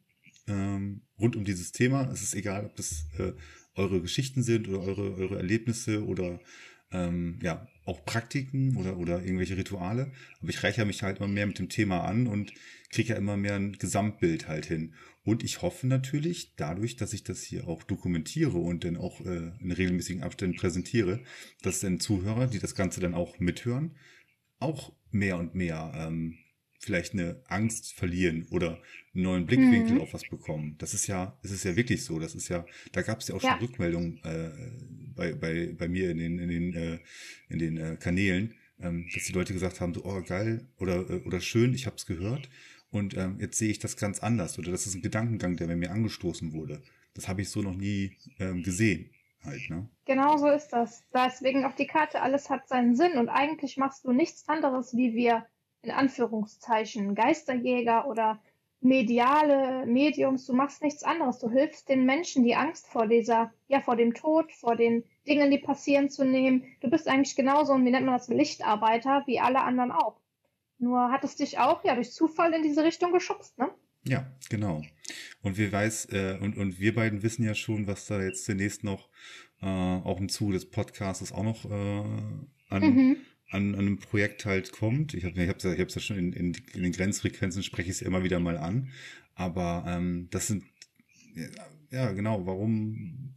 S1: ähm, rund um dieses Thema. Es ist egal, ob das äh, eure Geschichten sind oder eure, eure Erlebnisse oder ähm, ja, auch Praktiken oder, oder irgendwelche Rituale. Aber ich reiche mich halt immer mehr mit dem Thema an und kriege ja immer mehr ein Gesamtbild halt hin. Und ich hoffe natürlich, dadurch, dass ich das hier auch dokumentiere und dann auch äh, in regelmäßigen Abständen präsentiere, dass dann Zuhörer, die das Ganze dann auch mithören, auch mehr und mehr ähm, vielleicht eine Angst verlieren oder einen neuen Blickwinkel mhm. auf was bekommen. Das ist ja, es ist ja wirklich so. Das ist ja, da gab es ja auch ja. schon Rückmeldungen äh, bei, bei, bei mir in den, in den, äh, in den äh, Kanälen, ähm, dass die Leute gesagt haben, so, oh geil oder, äh, oder schön, ich habe es gehört und ähm, jetzt sehe ich das ganz anders oder das ist ein Gedankengang, der bei mir angestoßen wurde. Das habe ich so noch nie ähm, gesehen. Halt, ne?
S3: Genau so ist das. Deswegen auf die Karte, alles hat seinen Sinn und eigentlich machst du nichts anderes, wie wir in Anführungszeichen Geisterjäger oder mediale Mediums, du machst nichts anderes. Du hilfst den Menschen, die Angst vor dieser, ja, vor dem Tod, vor den Dingen, die passieren, zu nehmen. Du bist eigentlich genauso, wie nennt man das, Lichtarbeiter, wie alle anderen auch. Nur hat es dich auch, ja, durch Zufall in diese Richtung geschubst, ne?
S1: Ja, genau. Und wir weiß, äh, und, und wir beiden wissen ja schon, was da jetzt zunächst noch äh, auch im Zuge des Podcasts auch noch äh, an mhm an, an einem Projekt halt kommt. Ich habe ich hab's ja, ich hab's ja schon in, in, in den Grenzfrequenzen, spreche ich es immer wieder mal an. Aber ähm, das sind, ja genau, warum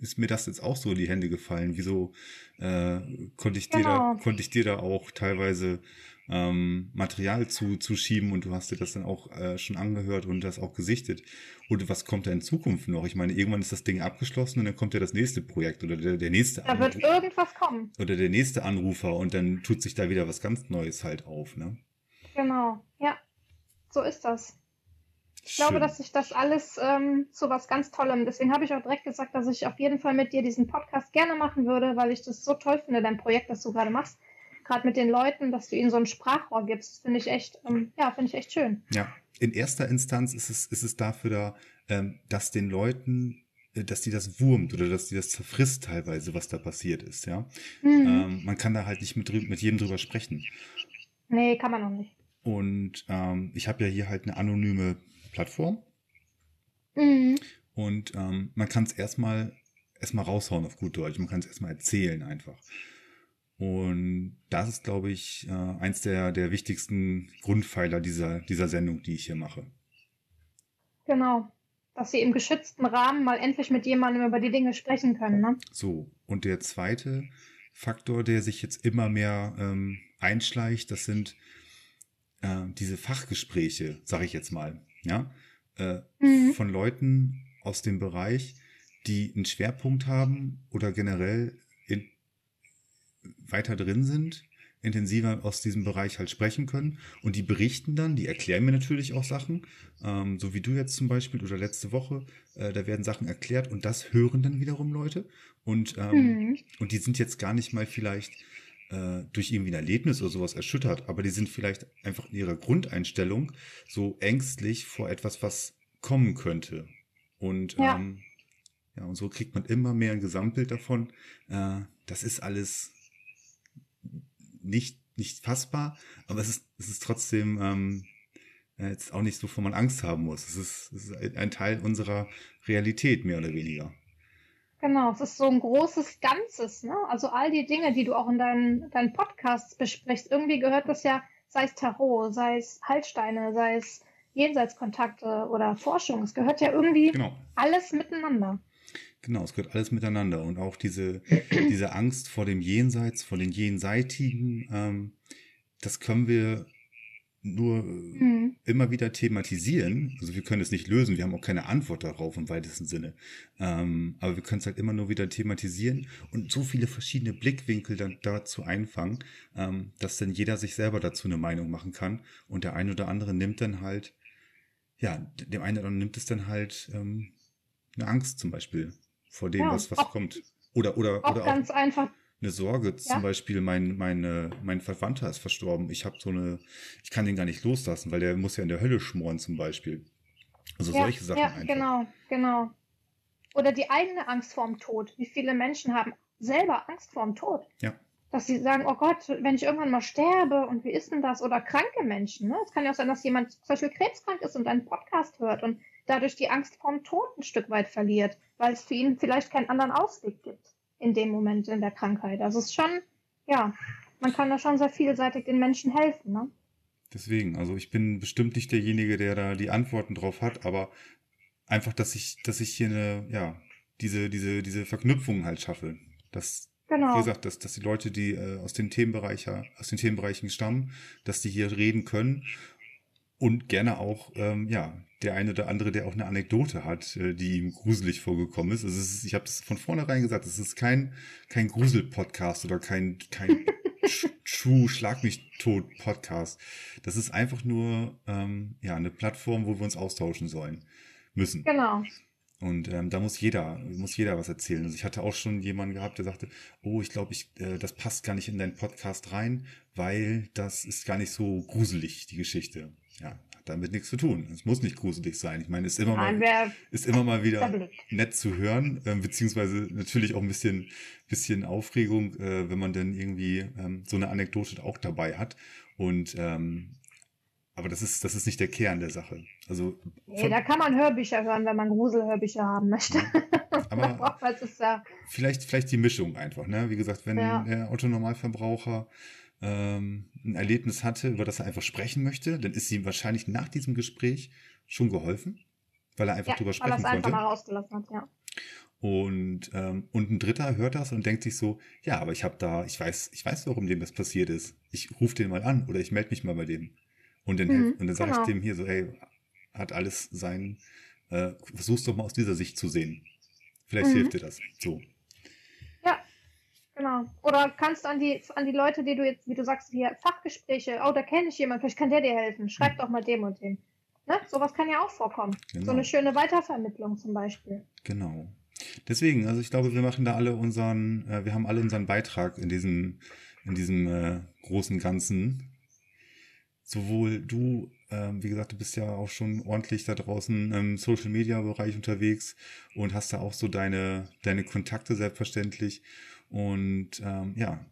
S1: ist mir das jetzt auch so in die Hände gefallen? Wieso äh, konnte ich dir genau. da, konnte ich dir da auch teilweise ähm, Material zu, zu schieben und du hast dir das dann auch äh, schon angehört und das auch gesichtet. Und was kommt da in Zukunft noch? Ich meine, irgendwann ist das Ding abgeschlossen und dann kommt ja das nächste Projekt oder der, der nächste
S3: Da Anrufer, wird irgendwas kommen.
S1: Oder der nächste Anrufer und dann tut sich da wieder was ganz Neues halt auf, ne?
S3: Genau, ja. So ist das. Ich Schön. glaube, dass sich das alles ähm, zu was ganz Tollem. Deswegen habe ich auch direkt gesagt, dass ich auf jeden Fall mit dir diesen Podcast gerne machen würde, weil ich das so toll finde, dein Projekt, das du gerade machst gerade mit den Leuten, dass du ihnen so ein Sprachrohr gibst, finde ich echt, ähm, ja, finde ich echt schön.
S1: Ja, in erster Instanz ist es, ist es dafür da, ähm, dass den Leuten äh, dass die das wurmt oder dass die das zerfrisst teilweise, was da passiert ist, ja. Mhm. Ähm, man kann da halt nicht mit, mit jedem drüber sprechen.
S3: Nee, kann man noch nicht.
S1: Und ähm, ich habe ja hier halt eine anonyme Plattform. Mhm. Und ähm, man kann es erstmal erstmal raushauen auf gut Deutsch. Man kann es erstmal erzählen einfach. Und das ist, glaube ich, äh, eins der, der wichtigsten Grundpfeiler dieser, dieser Sendung, die ich hier mache.
S3: Genau. Dass sie im geschützten Rahmen mal endlich mit jemandem über die Dinge sprechen können. Ne?
S1: So, und der zweite Faktor, der sich jetzt immer mehr ähm, einschleicht, das sind äh, diese Fachgespräche, sage ich jetzt mal, ja, äh, mhm. von Leuten aus dem Bereich, die einen Schwerpunkt haben oder generell weiter drin sind, intensiver aus diesem Bereich halt sprechen können. Und die berichten dann, die erklären mir natürlich auch Sachen, ähm, so wie du jetzt zum Beispiel oder letzte Woche, äh, da werden Sachen erklärt und das hören dann wiederum Leute. Und, ähm, mhm. und die sind jetzt gar nicht mal vielleicht äh, durch irgendwie ein Erlebnis oder sowas erschüttert, aber die sind vielleicht einfach in ihrer Grundeinstellung so ängstlich vor etwas, was kommen könnte. Und ja. Ähm, ja, und so kriegt man immer mehr ein Gesamtbild davon. Äh, das ist alles nicht, nicht fassbar, aber es ist, es ist trotzdem, ähm, äh, jetzt auch nicht so, wovon man Angst haben muss. Es ist, es ist ein Teil unserer Realität, mehr oder weniger.
S3: Genau, es ist so ein großes Ganzes, ne? Also all die Dinge, die du auch in deinen, deinen Podcasts besprichst, irgendwie gehört das ja, sei es Tarot, sei es Haltsteine, sei es Jenseitskontakte oder Forschung. Es gehört ja irgendwie genau. alles miteinander.
S1: Genau, es gehört alles miteinander. Und auch diese, diese Angst vor dem Jenseits, vor den Jenseitigen, ähm, das können wir nur mhm. immer wieder thematisieren. Also wir können es nicht lösen, wir haben auch keine Antwort darauf im weitesten Sinne. Ähm, aber wir können es halt immer nur wieder thematisieren und so viele verschiedene Blickwinkel dann dazu einfangen, ähm, dass dann jeder sich selber dazu eine Meinung machen kann. Und der eine oder andere nimmt dann halt, ja, dem einen oder anderen nimmt es dann halt ähm, eine Angst zum Beispiel vor dem, ja, was, was kommt. Oder, oder,
S3: auch
S1: oder
S3: ganz auch, einfach
S1: eine Sorge. Ja? Zum Beispiel, mein, meine, mein Verwandter ist verstorben. Ich habe so eine, ich kann den gar nicht loslassen, weil der muss ja in der Hölle schmoren zum Beispiel. Also ja, solche Sachen
S3: ja, einfach. Genau, genau. Oder die eigene Angst vorm Tod. Wie viele Menschen haben selber Angst vorm Tod?
S1: Ja.
S3: Dass sie sagen, oh Gott, wenn ich irgendwann mal sterbe und wie ist denn das? Oder kranke Menschen. Ne? Es kann ja auch sein, dass jemand zum Beispiel krebskrank ist und einen Podcast hört und dadurch die Angst vorm Tod ein Stück weit verliert, weil es für ihn vielleicht keinen anderen Ausweg gibt in dem Moment in der Krankheit. Also es ist schon, ja, man kann da schon sehr vielseitig den Menschen helfen. Ne?
S1: Deswegen, also ich bin bestimmt nicht derjenige, der da die Antworten drauf hat, aber einfach, dass ich, dass ich hier eine, ja, diese, diese, diese Verknüpfung halt schaffe. Dass, genau. wie gesagt, dass, dass die Leute, die äh, aus den Themenbereich, aus den Themenbereichen stammen, dass die hier reden können und gerne auch, ähm, ja, der eine oder andere, der auch eine Anekdote hat, äh, die ihm gruselig vorgekommen ist. Also ist, ich habe es von vornherein gesagt, es ist kein, kein Grusel-Podcast oder kein, kein True Schlag mich tot Podcast. Das ist einfach nur ähm, ja eine Plattform, wo wir uns austauschen sollen müssen.
S3: Genau.
S1: Und ähm, da muss jeder, muss jeder was erzählen. Also ich hatte auch schon jemanden gehabt, der sagte, oh, ich glaube, ich, äh, das passt gar nicht in deinen Podcast rein, weil das ist gar nicht so gruselig, die Geschichte. Ja, damit nichts zu tun. Es muss nicht gruselig sein. Ich meine, es ist immer Nein, mal, ist immer mal wieder nett zu hören, äh, beziehungsweise natürlich auch ein bisschen, bisschen Aufregung, äh, wenn man dann irgendwie ähm, so eine Anekdote auch dabei hat. Und ähm, aber das ist, das ist nicht der Kern der Sache. Also
S3: nee, da kann man Hörbücher hören, wenn man Gruselhörbücher haben möchte.
S1: Aber ja vielleicht, vielleicht die Mischung einfach, ne? Wie gesagt, wenn ja. der Autonormalverbraucher ähm, ein Erlebnis hatte, über das er einfach sprechen möchte, dann ist ihm wahrscheinlich nach diesem Gespräch schon geholfen, weil er einfach ja, drüber sprechen weil konnte. Einfach mal rausgelassen hat, ja. Und, ähm, und ein Dritter hört das und denkt sich so, ja, aber ich habe da, ich weiß, ich weiß, warum dem das passiert ist. Ich rufe den mal an oder ich melde mich mal bei dem. Und dann, mhm, und dann sage genau. ich dem hier so, hey, hat alles sein, äh, versuch's doch mal aus dieser Sicht zu sehen. Vielleicht mhm. hilft dir das. So.
S3: Genau. Oder kannst an die, an die Leute, die du jetzt, wie du sagst, hier Fachgespräche, oh, da kenne ich jemanden, vielleicht kann der dir helfen. Schreib hm. doch mal dem und dem. Ne? Sowas kann ja auch vorkommen. Genau. So eine schöne Weitervermittlung zum Beispiel.
S1: Genau. Deswegen, also ich glaube, wir machen da alle unseren, äh, wir haben alle unseren Beitrag in diesem, in diesem äh, großen Ganzen. Sowohl du, äh, wie gesagt, du bist ja auch schon ordentlich da draußen im Social Media Bereich unterwegs und hast da auch so deine, deine Kontakte selbstverständlich. Und ähm, ja,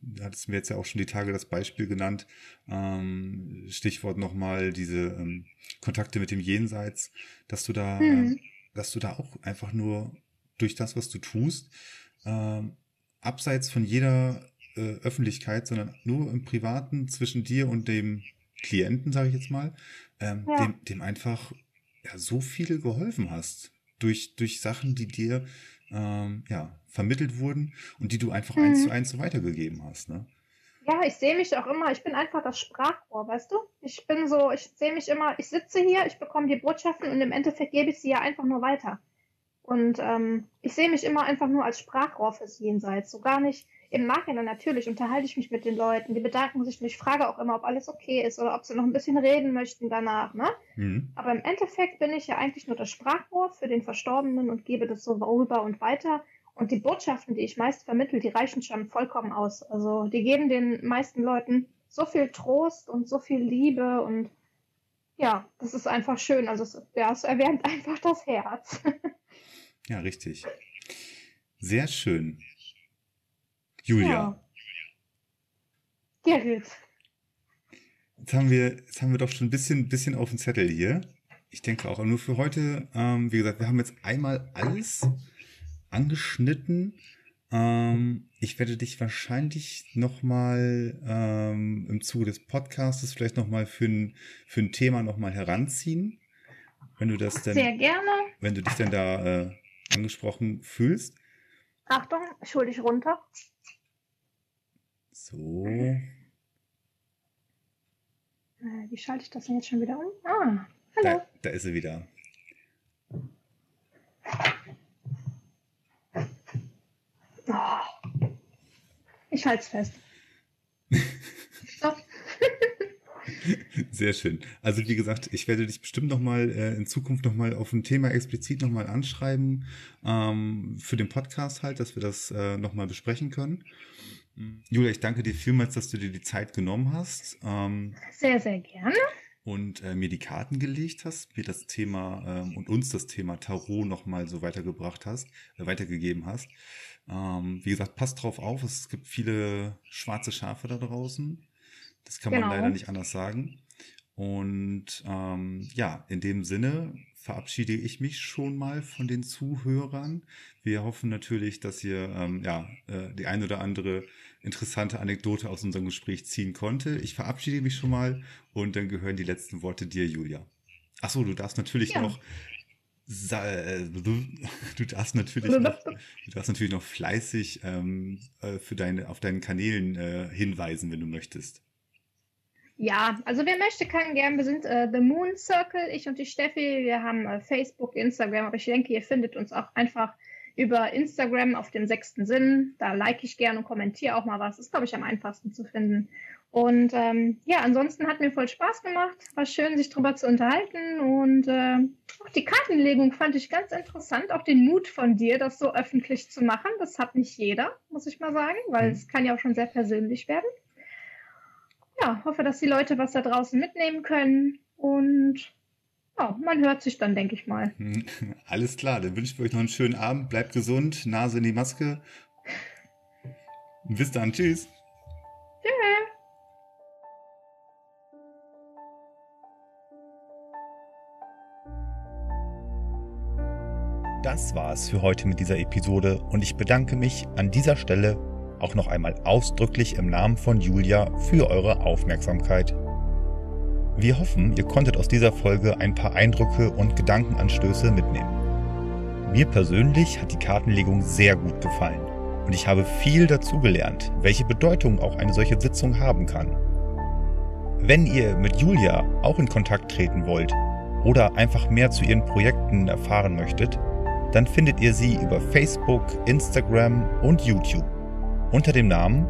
S1: da hattest mir jetzt ja auch schon die Tage das Beispiel genannt. Ähm, Stichwort nochmal diese ähm, Kontakte mit dem Jenseits, dass du da, mhm. äh, dass du da auch einfach nur durch das, was du tust, ähm, abseits von jeder äh, Öffentlichkeit, sondern nur im Privaten zwischen dir und dem Klienten, sage ich jetzt mal, ähm, ja. dem, dem einfach ja, so viel geholfen hast. Durch, durch Sachen, die dir ähm, ja, vermittelt wurden und die du einfach mhm. eins zu eins so weitergegeben hast. Ne?
S3: Ja, ich sehe mich auch immer, ich bin einfach das Sprachrohr, weißt du? Ich bin so, ich sehe mich immer, ich sitze hier, ich bekomme die Botschaften und im Endeffekt gebe ich sie ja einfach nur weiter. Und ähm, ich sehe mich immer einfach nur als Sprachrohr fürs Jenseits, so gar nicht, im Nachhinein natürlich unterhalte ich mich mit den Leuten, die bedanken sich und ich frage auch immer, ob alles okay ist oder ob sie noch ein bisschen reden möchten danach. Ne? Mhm. Aber im Endeffekt bin ich ja eigentlich nur das Sprachrohr für den Verstorbenen und gebe das so rüber und weiter. Und die Botschaften, die ich meist vermittle, die reichen schon vollkommen aus. Also die geben den meisten Leuten so viel Trost und so viel Liebe und ja, das ist einfach schön. Also es, ja, es erwärmt einfach das Herz.
S1: ja, richtig. Sehr schön. Julia. Ja.
S3: Gerrit.
S1: jetzt haben wir, jetzt haben wir doch schon ein bisschen, bisschen auf dem Zettel hier. Ich denke auch nur für heute, ähm, wie gesagt, wir haben jetzt einmal alles angeschnitten. Ähm, ich werde dich wahrscheinlich nochmal ähm, im Zuge des Podcastes vielleicht nochmal für ein, für ein Thema nochmal heranziehen. Wenn du das denn.
S3: Sehr gerne.
S1: Wenn du dich denn da äh, angesprochen fühlst.
S3: Achtung, schuldig runter.
S1: So.
S3: Äh, wie schalte ich das denn jetzt schon wieder um? Ah, hallo.
S1: Da, da ist sie wieder.
S3: Oh. Ich halte es fest. so.
S1: Sehr schön. Also wie gesagt, ich werde dich bestimmt nochmal äh, in Zukunft nochmal auf ein Thema explizit nochmal anschreiben ähm, für den Podcast halt, dass wir das äh, nochmal besprechen können. Julia, ich danke dir vielmals, dass du dir die Zeit genommen hast. Ähm,
S3: sehr, sehr gerne.
S1: Und äh, mir die Karten gelegt hast, mir das Thema ähm, und uns das Thema Tarot nochmal so weitergebracht hast, äh, weitergegeben hast. Ähm, wie gesagt, passt drauf auf, es gibt viele schwarze Schafe da draußen. Das kann genau. man leider nicht anders sagen. Und ähm, ja, in dem Sinne verabschiede ich mich schon mal von den Zuhörern. Wir hoffen natürlich, dass ihr ähm, ja äh, die ein oder andere interessante Anekdote aus unserem Gespräch ziehen konnte. Ich verabschiede mich schon mal und dann gehören die letzten Worte dir, Julia. Ach so, du darfst natürlich ja. noch äh, du darfst natürlich noch, du darfst natürlich noch fleißig ähm, äh, für deine, auf deinen Kanälen äh, hinweisen, wenn du möchtest.
S3: Ja, also wer möchte, kann gern. Wir sind äh, The Moon Circle, ich und die Steffi. Wir haben äh, Facebook, Instagram, aber ich denke, ihr findet uns auch einfach über Instagram auf dem sechsten Sinn. Da like ich gern und kommentiere auch mal was. Ist, glaube ich, am einfachsten zu finden. Und ähm, ja, ansonsten hat mir voll Spaß gemacht. War schön, sich drüber zu unterhalten. Und äh, auch die Kartenlegung fand ich ganz interessant. Auch den Mut von dir, das so öffentlich zu machen. Das hat nicht jeder, muss ich mal sagen, weil mhm. es kann ja auch schon sehr persönlich werden ja, hoffe, dass die Leute was da draußen mitnehmen können und ja, man hört sich dann, denke ich mal.
S1: Alles klar, dann wünsche ich euch noch einen schönen Abend. Bleibt gesund, Nase in die Maske. Bis dann, tschüss. Tschüss.
S2: Das war es für heute mit dieser Episode und ich bedanke mich an dieser Stelle auch noch einmal ausdrücklich im Namen von Julia für eure Aufmerksamkeit. Wir hoffen, ihr konntet aus dieser Folge ein paar Eindrücke und Gedankenanstöße mitnehmen. Mir persönlich hat die Kartenlegung sehr gut gefallen und ich habe viel dazugelernt, welche Bedeutung auch eine solche Sitzung haben kann. Wenn ihr mit Julia auch in Kontakt treten wollt oder einfach mehr zu ihren Projekten erfahren möchtet, dann findet ihr sie über Facebook, Instagram und YouTube unter dem Namen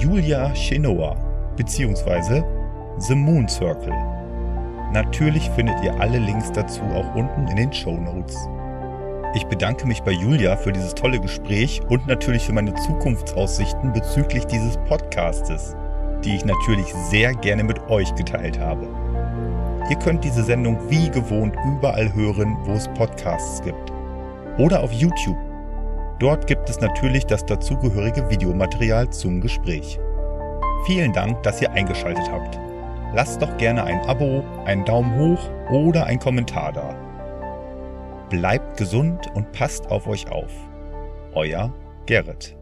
S2: Julia Chenoa bzw. The Moon Circle. Natürlich findet ihr alle Links dazu auch unten in den Show Notes. Ich bedanke mich bei Julia für dieses tolle Gespräch und natürlich für meine Zukunftsaussichten bezüglich dieses Podcastes, die ich natürlich sehr gerne mit euch geteilt habe. Ihr könnt diese Sendung wie gewohnt überall hören, wo es Podcasts gibt. Oder auf YouTube Dort gibt es natürlich das dazugehörige Videomaterial zum Gespräch. Vielen Dank, dass ihr eingeschaltet habt. Lasst doch gerne ein Abo, einen Daumen hoch oder ein Kommentar da. Bleibt gesund und passt auf euch auf. Euer Gerrit.